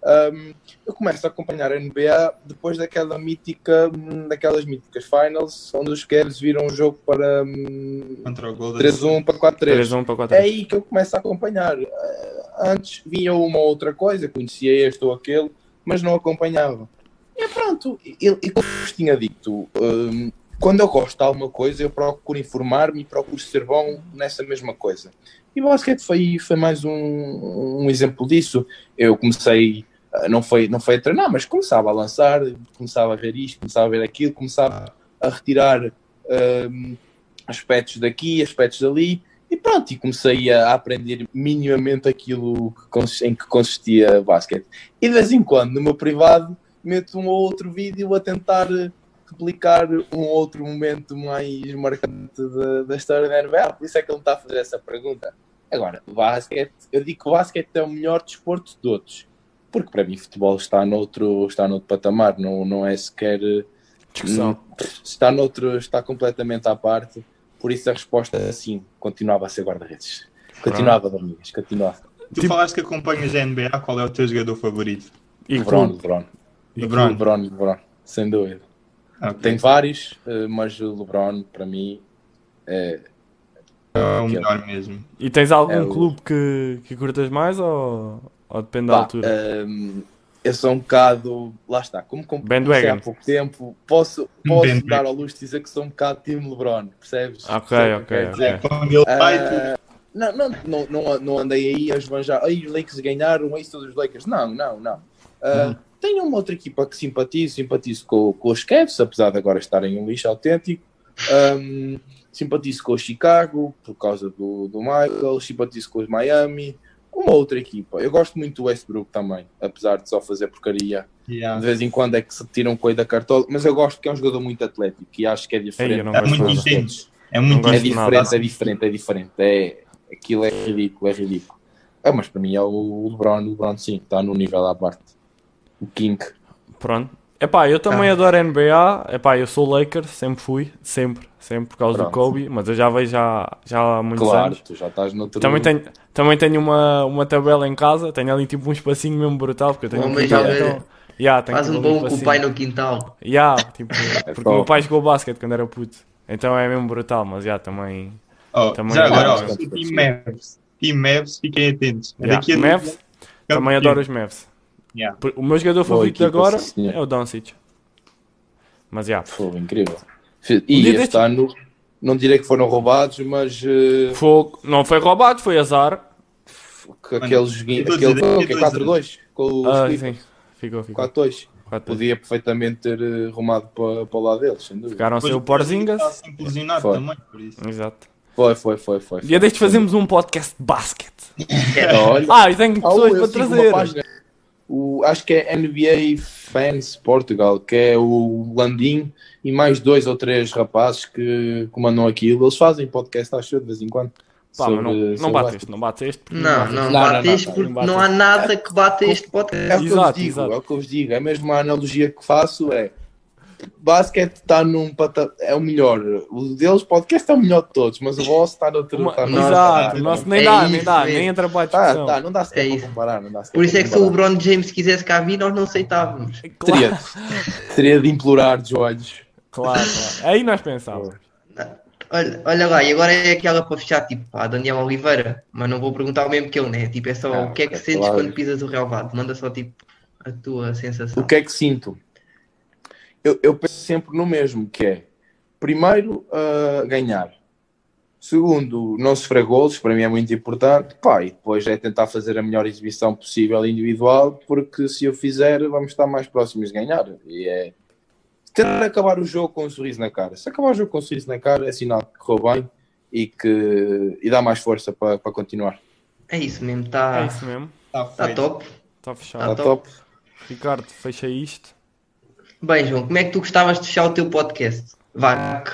Speaker 5: Um, eu começo a acompanhar a NBA depois daquela mítica, daquelas míticas finals, onde os Cavs viram o jogo para hum,
Speaker 3: Golden
Speaker 5: 3-1 para 4-3.
Speaker 4: 3-1 para 4
Speaker 5: É aí que eu começo a acompanhar. Uh, Antes vinha uma ou outra coisa, conhecia este ou aquele, mas não acompanhava. E pronto, e, e como vos tinha dito, hum, quando eu gosto de alguma coisa, eu procuro informar-me e procuro ser bom nessa mesma coisa. E o basquete foi, foi mais um, um exemplo disso. Eu comecei, não foi, não foi a treinar, mas começava a lançar, começava a ver isto, começava a ver aquilo, começava a retirar hum, aspectos daqui, aspectos dali, pronto, e comecei a aprender minimamente aquilo que em que consistia o basquete. E de vez em quando, no meu privado, meto um ou outro vídeo a tentar replicar um outro momento mais marcante da, da história da NBA. Por isso é que ele me está a fazer essa pergunta. Agora, basquete, eu digo que o basquete é o melhor desporto de todos. Porque para mim futebol está noutro, está noutro patamar, não, não é sequer
Speaker 4: Discussão.
Speaker 5: Hum, está noutro, está completamente à parte. Por isso a resposta sim, continuava a ser guarda-redes. Continuava, Domingas, continuava.
Speaker 3: Tu
Speaker 4: Tipo-
Speaker 3: falaste que acompanhas a NBA, qual é o teu jogador favorito?
Speaker 4: E
Speaker 5: LeBron? LeBron,
Speaker 3: LeBron.
Speaker 5: LeBron, LeBron, sem dúvida.
Speaker 3: Ok.
Speaker 5: Tem vários, eh, mas o LeBron, para mim, é,
Speaker 3: É o melhor mesmo.
Speaker 4: E tens algum
Speaker 5: É o-
Speaker 4: clube que, que curtas mais ou, ou depende da
Speaker 5: Pá,
Speaker 4: altura?
Speaker 5: ehm, eu sou um bocado, lá está, como com- comecei
Speaker 4: Bandwagon.
Speaker 5: há pouco tempo, posso, posso dar ao luxo de dizer que sou um bocado time LeBron, percebes?
Speaker 4: Ok, ok,
Speaker 5: quero dizer?
Speaker 4: ok.
Speaker 3: Quando ele vai,
Speaker 5: Ah, não, não, não, não, não andei aí a esbanjar. Aí os Lakers ganharam, é isso todos os Lakers. Não, não, não. Ah,
Speaker 4: Uhum.
Speaker 5: Tenho uma outra equipa que simpatizo, simpatizo com, com os Cavs, apesar de agora estarem um lixo autêntico. Ahm, simpatizo com o Chicago, por causa do, do Michael. Simpatizo com os Miami. Uma outra equipa. Eu gosto muito do Westbrook também, apesar de só fazer porcaria.
Speaker 3: Yeah.
Speaker 5: De vez em quando é que se tiram coisa da cartola, mas eu gosto que é um jogador muito atlético e acho que é diferente.
Speaker 4: Ei,
Speaker 3: É muito intenso. É muito
Speaker 5: É diferente, é diferente, é diferente. É, aquilo é ridículo, é ridículo. Ah, mas para mim é o LeBron, o LeBron sim, está no nível à parte. O King.
Speaker 4: Pronto. Epá, eu também
Speaker 2: Ah.
Speaker 4: adoro NBA. Epá, eu sou Lakers, sempre fui, sempre, sempre, por causa do
Speaker 5: Pronto.
Speaker 4: Kobe, mas eu já vejo já, já há muitos
Speaker 5: Claro,
Speaker 4: anos.
Speaker 5: tu já estás noutro...
Speaker 4: Também tenho, também tenho uma, uma tabela em casa, tenho ali tipo um espacinho mesmo brutal, porque eu tenho um quintal, então... Yeah, tenho
Speaker 2: Faz
Speaker 4: tipo
Speaker 2: um bom com o pai no quintal.
Speaker 4: Yeah, tipo, porque o meu pai jogou basquete quando era puto, então é mesmo brutal, mas já também...
Speaker 3: Oh,
Speaker 4: Também
Speaker 3: já agora, ó, o Team Mavs. Team Mavs, fiquem atentos.
Speaker 4: Yeah.
Speaker 3: Daqui a
Speaker 4: Mavs,
Speaker 3: anos,
Speaker 4: também adoro os Mavs.
Speaker 3: Yeah.
Speaker 4: O meu jogador
Speaker 5: Boa
Speaker 4: favorito de
Speaker 5: equipa,
Speaker 4: agora
Speaker 5: sim,
Speaker 4: é o Doncic. Mas já,
Speaker 5: Foi incrível. E
Speaker 4: Um
Speaker 5: este
Speaker 4: destes-
Speaker 5: ano, não direi que foram roubados, mas eh,
Speaker 4: Fogo. Não foi roubado, foi azar.
Speaker 5: que aquele joguinho, aquele foi o
Speaker 3: eu tô
Speaker 5: 4-2 com os
Speaker 4: Ah, sim. Ficou, ficou.
Speaker 5: 4-2.
Speaker 4: Quatro.
Speaker 5: Podia perfeitamente ter eh, rumado para, para o lado deles, sem dúvida.
Speaker 4: Ficaram sem o
Speaker 3: o Porzingas lesionado
Speaker 5: Foi.
Speaker 3: também, por isso.
Speaker 4: Exato.
Speaker 5: Foi, foi, foi, foi.
Speaker 4: Dia destes fazemos um podcast de basquete. Ah, e tenho
Speaker 5: Ah,
Speaker 4: pessoas
Speaker 5: eu
Speaker 4: para trazer.
Speaker 5: O, acho que é NBA Fans Portugal, que é o Landim e mais dois ou três rapazes que comandam aquilo. Eles fazem podcast, acho eu, de vez em quando.
Speaker 4: Pá,
Speaker 5: sobre-
Speaker 4: não, não
Speaker 5: sobre
Speaker 4: bate
Speaker 5: basquete.
Speaker 4: este, não bate este. porque
Speaker 2: Não, não,
Speaker 4: este.
Speaker 5: Não,
Speaker 2: bate
Speaker 5: não,
Speaker 2: este
Speaker 5: não,
Speaker 2: porque
Speaker 4: não
Speaker 2: não,
Speaker 4: bate
Speaker 2: há nada que bate este
Speaker 5: É
Speaker 2: podcast.
Speaker 5: o que eu vos digo, é o que eu vos digo. É mesmo a analogia que faço é basquete está num pata... é o melhor. O deles podcast é o melhor de todos, mas o vosso está noutro.
Speaker 4: Uma-
Speaker 2: Nossa,
Speaker 4: Exato, o nosso nem
Speaker 2: é
Speaker 4: dá, nem
Speaker 2: isso
Speaker 4: dá,
Speaker 2: mesmo.
Speaker 4: nem entra para a
Speaker 5: Tá,
Speaker 4: discussão.
Speaker 5: tá, não dá sequer
Speaker 2: É
Speaker 5: para
Speaker 2: isso.
Speaker 5: comparar. Não dá sequer
Speaker 2: Por isso é que se o. LeBron James quisesse cá vir, nós não aceitávamos.
Speaker 4: Claro,
Speaker 5: Teria, teria de implorar de joelhos.
Speaker 4: claro, claro. Aí nós pensávamos.
Speaker 2: Olha, olha lá, e agora é aquela para fechar, tipo, a Daniel Oliveira, mas não vou perguntar o mesmo que ele, né? Tipo, é só
Speaker 5: Ah,
Speaker 2: o que é que sentes
Speaker 5: claro.
Speaker 2: quando pisas o relvado? Manda só, tipo, a tua sensação.
Speaker 5: O que é que sinto? Eu, eu penso sempre no mesmo, que é primeiro uh, ganhar. Segundo, não sofrer golos, para mim é muito importante. Pá, e depois é tentar fazer a melhor exibição possível individual, porque se eu fizer, vamos estar mais próximos de ganhar. E é tentar acabar o jogo com um sorriso na cara. Se acabar o jogo com um sorriso na cara, é sinal que correu bem e que e dá mais força para, para continuar.
Speaker 2: É isso mesmo,
Speaker 4: É
Speaker 2: está
Speaker 4: isso mesmo.
Speaker 3: Está
Speaker 2: tá
Speaker 3: feito.
Speaker 2: top.
Speaker 4: Está
Speaker 2: Tá
Speaker 4: fechado.
Speaker 5: Está
Speaker 2: top.
Speaker 5: top.
Speaker 4: Ricardo, fecha isto.
Speaker 2: Bem, João, como é que tu gostavas de fechar o teu podcast? Vá,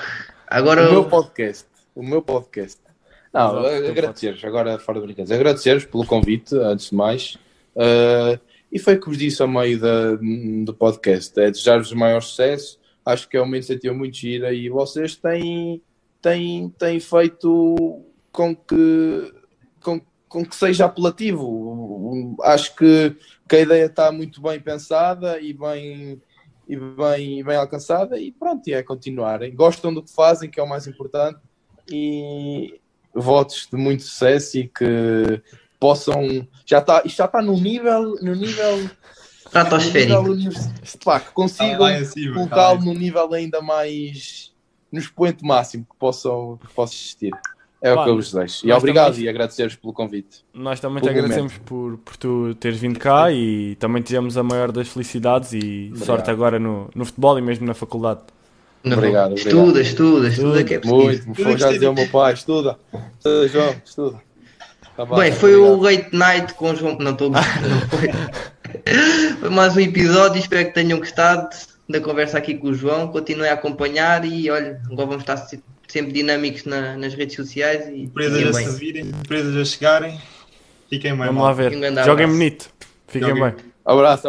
Speaker 2: agora
Speaker 5: O meu podcast. O meu podcast. Não, agradecer-vos, agora fora de brincadeiras, agradecer-vos pelo convite, antes de mais. Uh, e foi o que vos disse a meio da, do podcast: é desejar-vos o maior sucesso. Acho que é uma iniciativa muito gira e vocês têm, têm, têm feito com que, com, com que seja apelativo. Acho que, que a ideia está muito bem pensada e bem, e bem, bem alcançada e pronto, e é continuarem. Gostam do que fazem, que é o mais importante, e votos de muito sucesso e que possam. Já está, isto já está no nível. No nível
Speaker 2: estratosférico.
Speaker 5: pá, que consigam
Speaker 3: está lá
Speaker 5: colocá-lo num nível ainda mais. no expoente máximo que possam, que possa existir. É o
Speaker 4: Pá,
Speaker 5: que eu vos desejo. E obrigado
Speaker 4: também-
Speaker 5: e agradecer-vos pelo convite.
Speaker 4: Nós também te agradecemos por, por tu teres vindo cá e também te desejamos a maior das felicidades e sorte agora no, no futebol e mesmo na faculdade.
Speaker 2: Não,
Speaker 5: Obrigado,
Speaker 2: Estuda,
Speaker 5: obrigado.
Speaker 2: estuda, estuda, que é preciso.
Speaker 5: Muito, me foi já dizer o meu pai, estuda. Estuda, João, estuda. Tá bem,
Speaker 2: Bem, foi
Speaker 5: obrigado.
Speaker 2: o Late Night com o João. Não estou não foi. foi mais um episódio. Espero que tenham gostado da conversa aqui com o João. Continuem a acompanhar e olha, agora vamos estar sempre dinâmicos na- nas redes sociais e
Speaker 3: Empresas
Speaker 2: fiquem
Speaker 3: a
Speaker 2: bem.
Speaker 3: se virem, empresas a chegarem. Fiquem bem
Speaker 4: Vamos
Speaker 3: mal.
Speaker 4: lá ver.
Speaker 2: Um
Speaker 4: Joguem
Speaker 2: abraço.
Speaker 4: bonito. Fiquem
Speaker 3: Joguem.
Speaker 4: bem.
Speaker 5: Abraço.